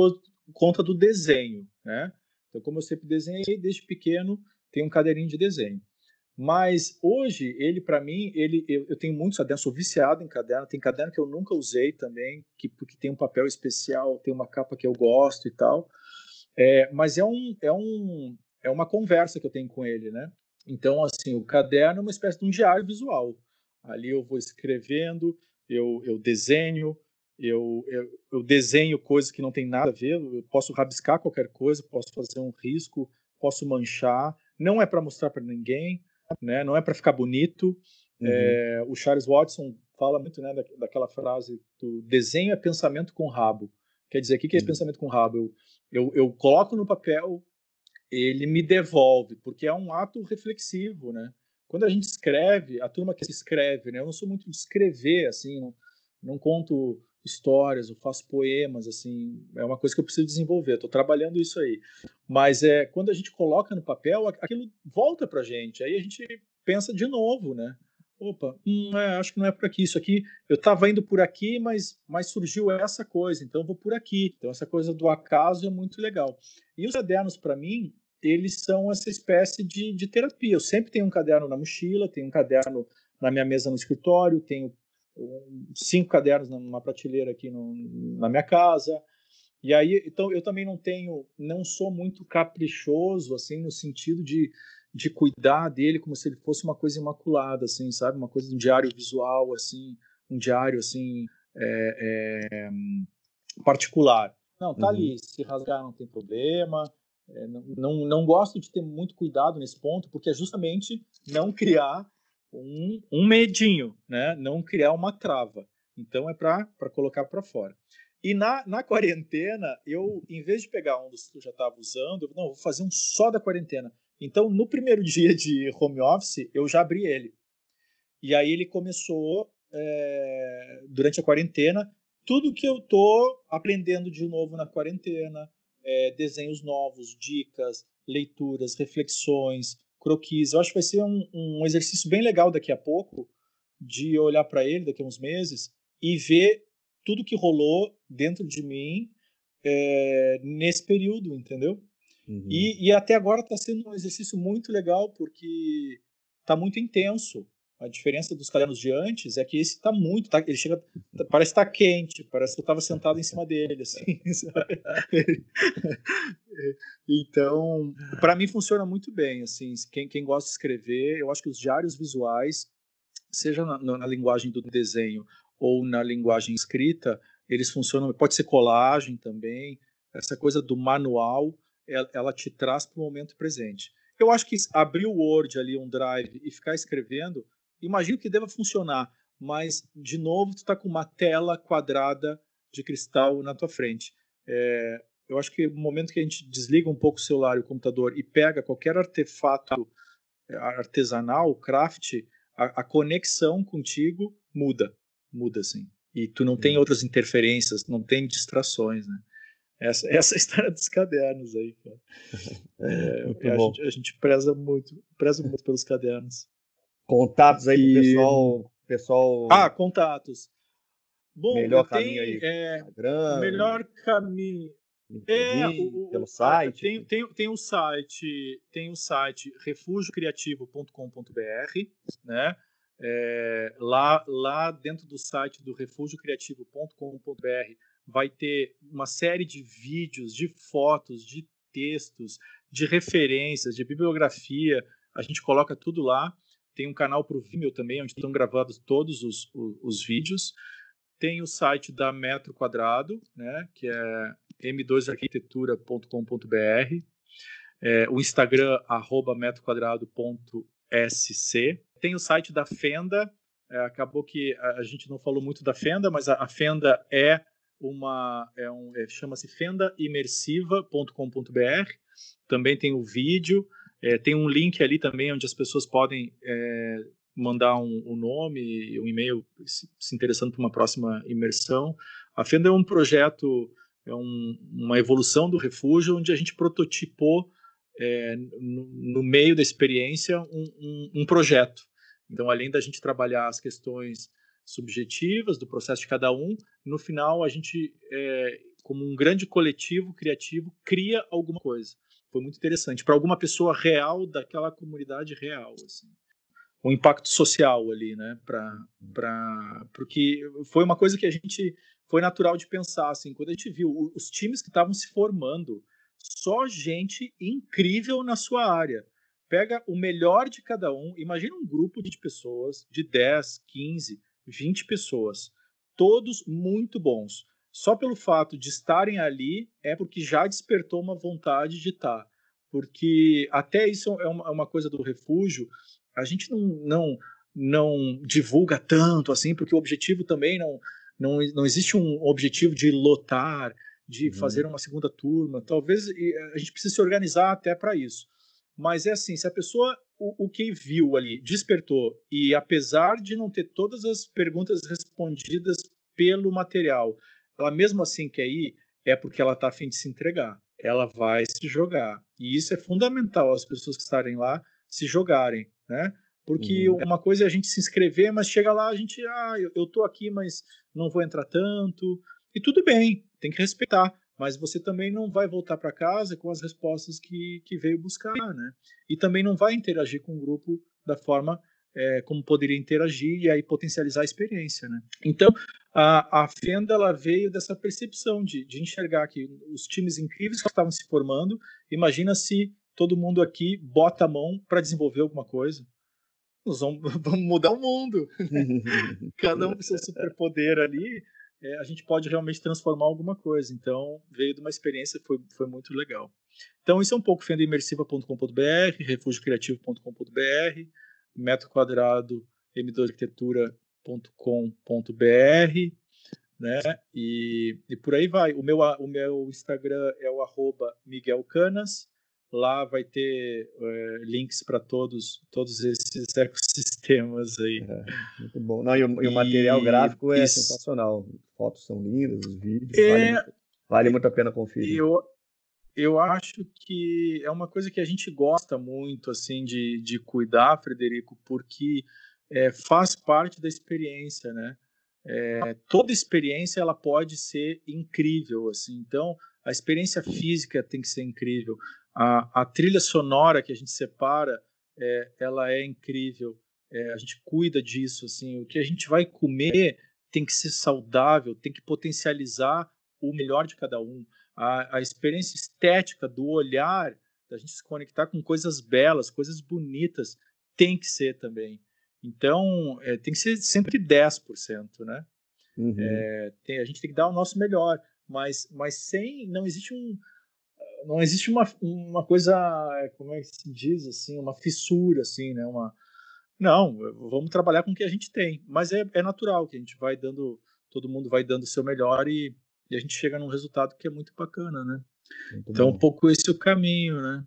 conta do desenho, né? Então, como eu sempre desenhei desde pequeno, tenho um caderninho de desenho. Mas hoje, ele para mim, ele eu, eu, tenho muitos cadernos, sou viciado em caderno. Tem caderno que eu nunca usei também, que porque tem um papel especial, tem uma capa que eu gosto e tal. É, mas é um é um é uma conversa que eu tenho com ele, né? Então, assim, o caderno é uma espécie de um diário visual. Ali eu vou escrevendo, eu, eu desenho, eu, eu, eu, desenho coisas que não tem nada a ver, eu posso rabiscar qualquer coisa, posso fazer um risco, posso manchar. Não é para mostrar para ninguém, né? não é para ficar bonito. Uhum. É, o Charles Watson fala muito né, da, daquela frase do desenho é pensamento com rabo. Quer dizer, o que é uhum. pensamento com rabo? Eu, eu, eu coloco no papel, ele me devolve, porque é um ato reflexivo, né? Quando a gente escreve, a turma que escreve, né? Eu não sou muito de escrever, assim, não, não conto histórias, eu faço poemas, assim, é uma coisa que eu preciso desenvolver, estou trabalhando isso aí. Mas é quando a gente coloca no papel, aquilo volta para a gente, aí a gente pensa de novo, né? Opa, hum, é, acho que não é por aqui. Isso aqui, eu estava indo por aqui, mas, mas surgiu essa coisa, então vou por aqui. Então essa coisa do acaso é muito legal. E os cadernos, para mim, eles são essa espécie de, de terapia. Eu sempre tenho um caderno na mochila, tenho um caderno na minha mesa no escritório, tenho cinco cadernos numa prateleira aqui no, na minha casa. E aí, então eu também não tenho, não sou muito caprichoso assim no sentido de, de cuidar dele como se ele fosse uma coisa imaculada, assim, sabe, uma coisa de um diário visual, assim, um diário assim é, é, particular. Não, tá uhum. ali, se rasgar não tem problema. É, não, não, não gosto de ter muito cuidado nesse ponto, porque é justamente não criar um, um medinho, né? Não criar uma trava. Então é para colocar para fora. E na, na quarentena, eu, em vez de pegar um dos que eu já estava usando, eu, não, vou fazer um só da quarentena. Então, no primeiro dia de home office, eu já abri ele. E aí ele começou, é, durante a quarentena, tudo que eu tô aprendendo de novo na quarentena, é, desenhos novos, dicas, leituras, reflexões, croquis. Eu acho que vai ser um, um exercício bem legal daqui a pouco de olhar para ele daqui a uns meses e ver tudo que rolou dentro de mim é, nesse período, entendeu? Uhum. E, e, até agora está sendo um exercício muito legal porque está muito intenso. A diferença dos cadernos de antes é que esse está muito, tá, ele chega, tá, parece estar tá quente, parece que eu estava sentado em cima dele, assim. então, para mim funciona muito bem, assim. Quem, quem gosta de escrever, eu acho que os diários visuais, seja na, na linguagem do desenho ou na linguagem escrita, eles funcionam. Pode ser colagem também. Essa coisa do manual, ela, ela te traz para o momento presente. Eu acho que abrir o Word ali, um Drive e ficar escrevendo imagino que deva funcionar, mas de novo tu está com uma tela quadrada de cristal na tua frente. É, eu acho que no momento que a gente desliga um pouco o celular e o computador e pega qualquer artefato é, artesanal, craft, a, a conexão contigo muda, muda assim. E tu não tem outras interferências, não tem distrações, né? Essa, essa é a história dos cadernos aí, cara. É, a, gente, a, gente, preza muito, preza muito pelos cadernos. Contatos aí e... pro pessoal, pessoal. Ah, contatos. Bom, melhor caminho aí. É, Instagram, melhor caminho. É, o, pelo site. Tem, tem, tem o site, tem o site refugiocriativo.com.br, né? É, lá, lá dentro do site do refugiocriativo.com.br vai ter uma série de vídeos, de fotos, de textos, de referências, de bibliografia. A gente coloca tudo lá. Tem um canal para o Vimeo também, onde estão gravados todos os, os, os, vídeos. Tem o site da Metro Quadrado, né, que é m2arquitetura.com.br. É, o Instagram, arroba metroquadrado.sc. Tem o site da Fenda. É, acabou que a, gente não falou muito da Fenda, mas a, a Fenda é uma é um, é, chama-se fendaimersiva.com.br. Também tem o vídeo. É, tem um link ali também onde as pessoas podem é, mandar um, um nome, um e-mail se, se interessando por uma próxima imersão. A Fenda é um projeto, é um, uma evolução do refúgio, onde a gente prototipou é, no, no, meio da experiência um, um, projeto. Então, além da gente trabalhar as questões subjetivas do processo de cada um, no final a gente, é, como um grande coletivo criativo, cria alguma coisa. Foi muito interessante para alguma pessoa real daquela comunidade real, assim. O impacto social ali, né? Para, para, porque foi uma coisa que a gente foi natural de pensar, assim, quando a gente viu os times que estavam se formando, só gente incrível na sua área. Pega o melhor de cada um, imagina um grupo de pessoas, de 10, 15, 20 pessoas, todos muito bons. Só pelo fato de estarem ali é porque já despertou uma vontade de estar. Porque até isso é uma, é uma coisa do refúgio, a gente não, não, não divulga tanto assim, porque o objetivo também não, não, não existe um objetivo de lotar, de uhum. fazer uma segunda turma. Talvez a gente precise se organizar até para isso. Mas é assim, se a pessoa o, o, que viu ali despertou e apesar de não ter todas as perguntas respondidas pelo material, ela mesmo assim quer ir, é porque ela está afim de se entregar. Ela vai se jogar. E isso é fundamental as pessoas que estarem lá se jogarem, né? Porque uhum. uma coisa é a gente se inscrever, mas chega lá a gente, ah, eu, eu tô aqui, mas não vou entrar tanto. E tudo bem, tem que respeitar, mas você também não vai voltar para casa com as respostas que, que veio buscar, né? E também não vai interagir com o grupo da forma é, como poderia interagir e aí potencializar a experiência, né? Então, a, a Fenda ela veio dessa percepção de, de enxergar que os times incríveis que estavam se formando, imagina se todo mundo aqui bota a mão para desenvolver alguma coisa. Nós vamos, vamos mudar o mundo. Cada um com seu superpoder ali é, a gente pode realmente transformar alguma coisa. Então, veio de uma experiência, foi, foi muito legal. Então, isso é um pouco fendaimersiva.com.br, refugiocriativo.com.br, metro quadrado m2arquitetura.com.br, né? E, e por aí vai. O meu, o meu Instagram é o arroba Miguel Canas, Lá vai ter é, links para todos, todos esses ecossistemas aí. É, muito bom. Não, e, o, e o material gráfico é isso. sensacional. Fotos são lindas, os vídeos. É, vale, vale, muito a pena conferir. Eu, eu acho que é uma coisa que a gente gosta muito assim de, de cuidar, Frederico, porque é, faz parte da experiência, né? É, toda experiência ela pode ser incrível, assim. Então, a experiência física tem que ser incrível. A, a trilha sonora que a gente separa, é, ela é incrível. A gente cuida disso, assim. O que a gente vai comer tem que ser saudável, tem que potencializar o melhor de cada um. A, a experiência estética do olhar, da gente se conectar com coisas belas, coisas bonitas, tem que ser também. Então, é, tem que ser sempre 10%, né? Uhum. É, tem, a gente tem que dar o nosso melhor, mas, mas sem, não existe um, não existe uma, uma coisa, como é que se diz assim, uma fissura assim, né? Uma não, vamos trabalhar com o que a gente tem, mas é, é natural que a gente vai dando, todo mundo vai dando o seu melhor e, e a gente chega num resultado que é muito bacana, né? Muito então, bom. um pouco esse é o caminho, né?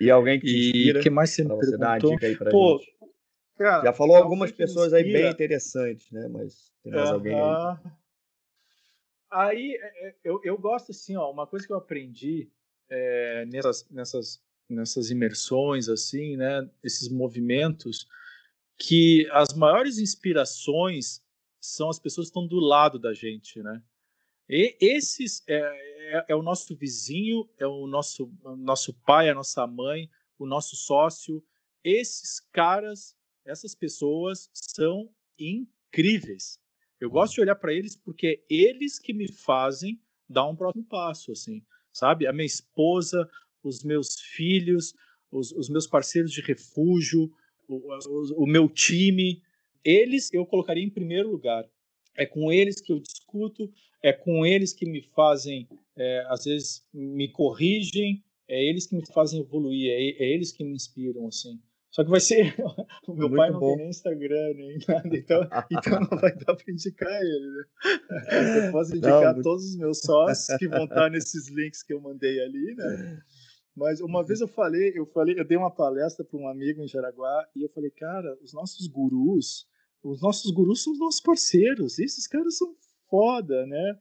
E alguém que te inspira, e que mais você me você dar uma dica aí pra Pô, gente. Cara, Já falou algumas pessoas aí bem interessantes, né? Mas tem mais uh -huh. alguém aí? Aí, é, é, eu, eu gosto assim, ó, uma coisa que eu aprendi é, nessas, nessas, nessas imersões, assim, né, esses movimentos, que as maiores inspirações são as pessoas que estão do lado da gente, né? E esses é, é, é o nosso vizinho, é o nosso, nosso pai, a nossa mãe, o nosso sócio. Esses caras, essas pessoas são incríveis. Eu gosto de olhar para eles porque é eles que me fazem dar um próximo passo, assim sabe? A minha esposa, os meus filhos, os, os meus parceiros de refúgio, o, o, o meu time, eles eu colocaria em primeiro lugar. É com eles que eu discuto, é com eles que me fazem, é, às vezes me corrigem, é eles que me fazem evoluir, é, é eles que me inspiram, assim. Só que vai ser. O meu Muito pai não bom. tem nem Instagram, nem nada, então, então não vai dar para indicar ele, né? Eu posso indicar não, todos os meus sócios que vão estar nesses links que eu mandei ali, né? Mas uma vez eu falei, eu falei, eu dei uma palestra para um amigo em Jaraguá e eu falei, cara, os nossos gurus, os nossos gurus são os nossos parceiros. Esses caras são foda, né?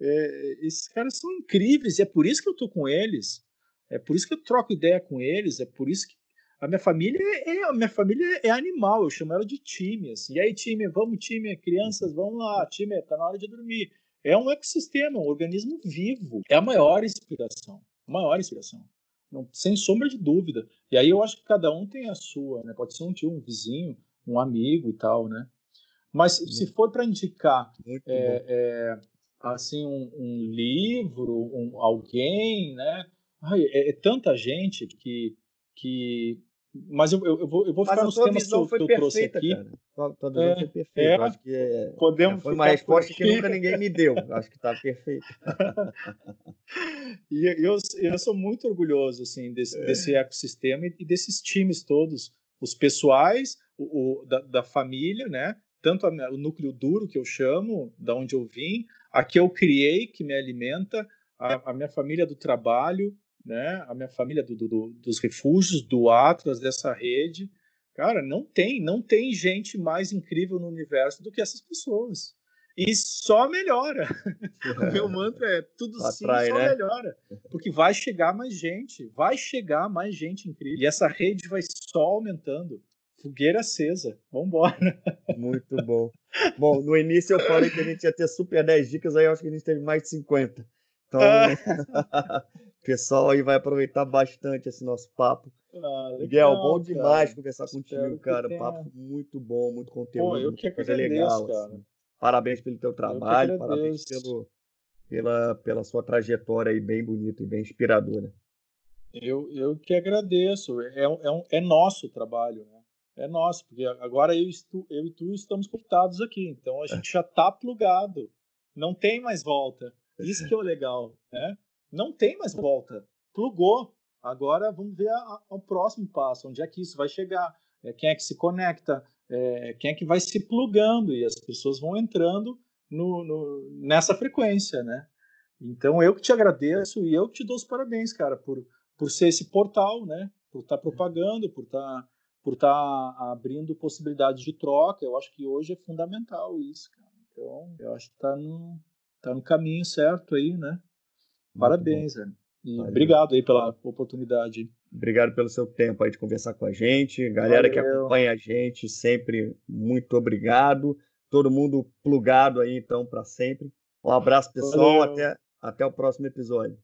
É, esses caras são incríveis e é por isso que eu tô com eles. É por isso que eu troco ideia com eles. É por isso que a minha família é, é a minha família é animal. Eu chamo ela de time. Assim. E aí time, vamos time, crianças, vamos lá, time, tá na hora de dormir. É um ecossistema, um organismo vivo. É a maior inspiração, a maior inspiração. Não, sem sombra de dúvida. E aí eu acho que cada um tem a sua, né? Pode ser um tio, um vizinho, um amigo e tal, né? Mas se for para indicar é, é, assim um, um livro, um, alguém, né? Ai, é, é, tanta gente que, que mas eu, eu, eu vou, eu vou ficar nos temas que eu, que eu perfeita, trouxe aqui. Cara. Tua, tua visão é, foi perfeita. É, acho que é, podemos foi uma resposta que nunca ninguém me deu. Acho que está perfeito. e eu, eu sou muito orgulhoso assim, desse, desse ecossistema e desses times todos. Os pessoais, o, o da, da, família, né? tanto a, o núcleo duro, que eu chamo, da onde eu vim, a que eu criei, que me alimenta, a, a minha família do trabalho, né? A minha família do, do, dos refúgios, do Atlas, dessa rede. Cara, não tem, não tem gente mais incrível no universo do que essas pessoas. E só melhora. o meu mantra é tudo sim, Atrai, só né? melhora. Porque vai chegar mais gente, vai chegar mais gente incrível. E essa rede vai só aumentando. Fogueira acesa. Vambora. Muito bom. Bom, no início eu falei que a gente ia ter super 10 dicas, aí eu acho que a gente teve mais de 50. Então, ah. o pessoal aí vai aproveitar bastante esse nosso papo. Ah, Miguel, bom demais cara. conversar contigo, cara. Tenha... Papo muito bom, muito conteúdo. Pô, eu que agradeço, legal, cara. Assim. Parabéns pelo teu trabalho, parabéns pelo, pela, pela sua trajetória aí bem bonita e bem inspiradora. Eu, eu que agradeço. É, é, um, é nosso trabalho, né? É nosso, porque agora eu, estu, eu e tu estamos conectados aqui, então a gente já está plugado. Não tem mais volta. Isso que é o legal, né? Não tem mais volta. Plugou. Agora vamos ver a, a, o próximo passo, onde é que isso vai chegar, é, quem é que se conecta, é, quem é que vai se plugando e as pessoas vão entrando no, no, nessa frequência, né? Então eu que te agradeço e eu que te dou os parabéns, cara, por, por ser esse portal, né? Por estar tá propagando, por estar tá, por estar tá abrindo possibilidades de troca. Eu acho que hoje é fundamental isso, cara. Então eu acho que está no, tá no caminho certo aí, né? Parabéns, velho. E Valeu. obrigado aí pela oportunidade. Obrigado pelo seu tempo aí de conversar com a gente. Galera Valeu. que acompanha a gente, sempre muito obrigado. Todo mundo plugado aí, então, para sempre. Um abraço, pessoal. Até, até o próximo episódio.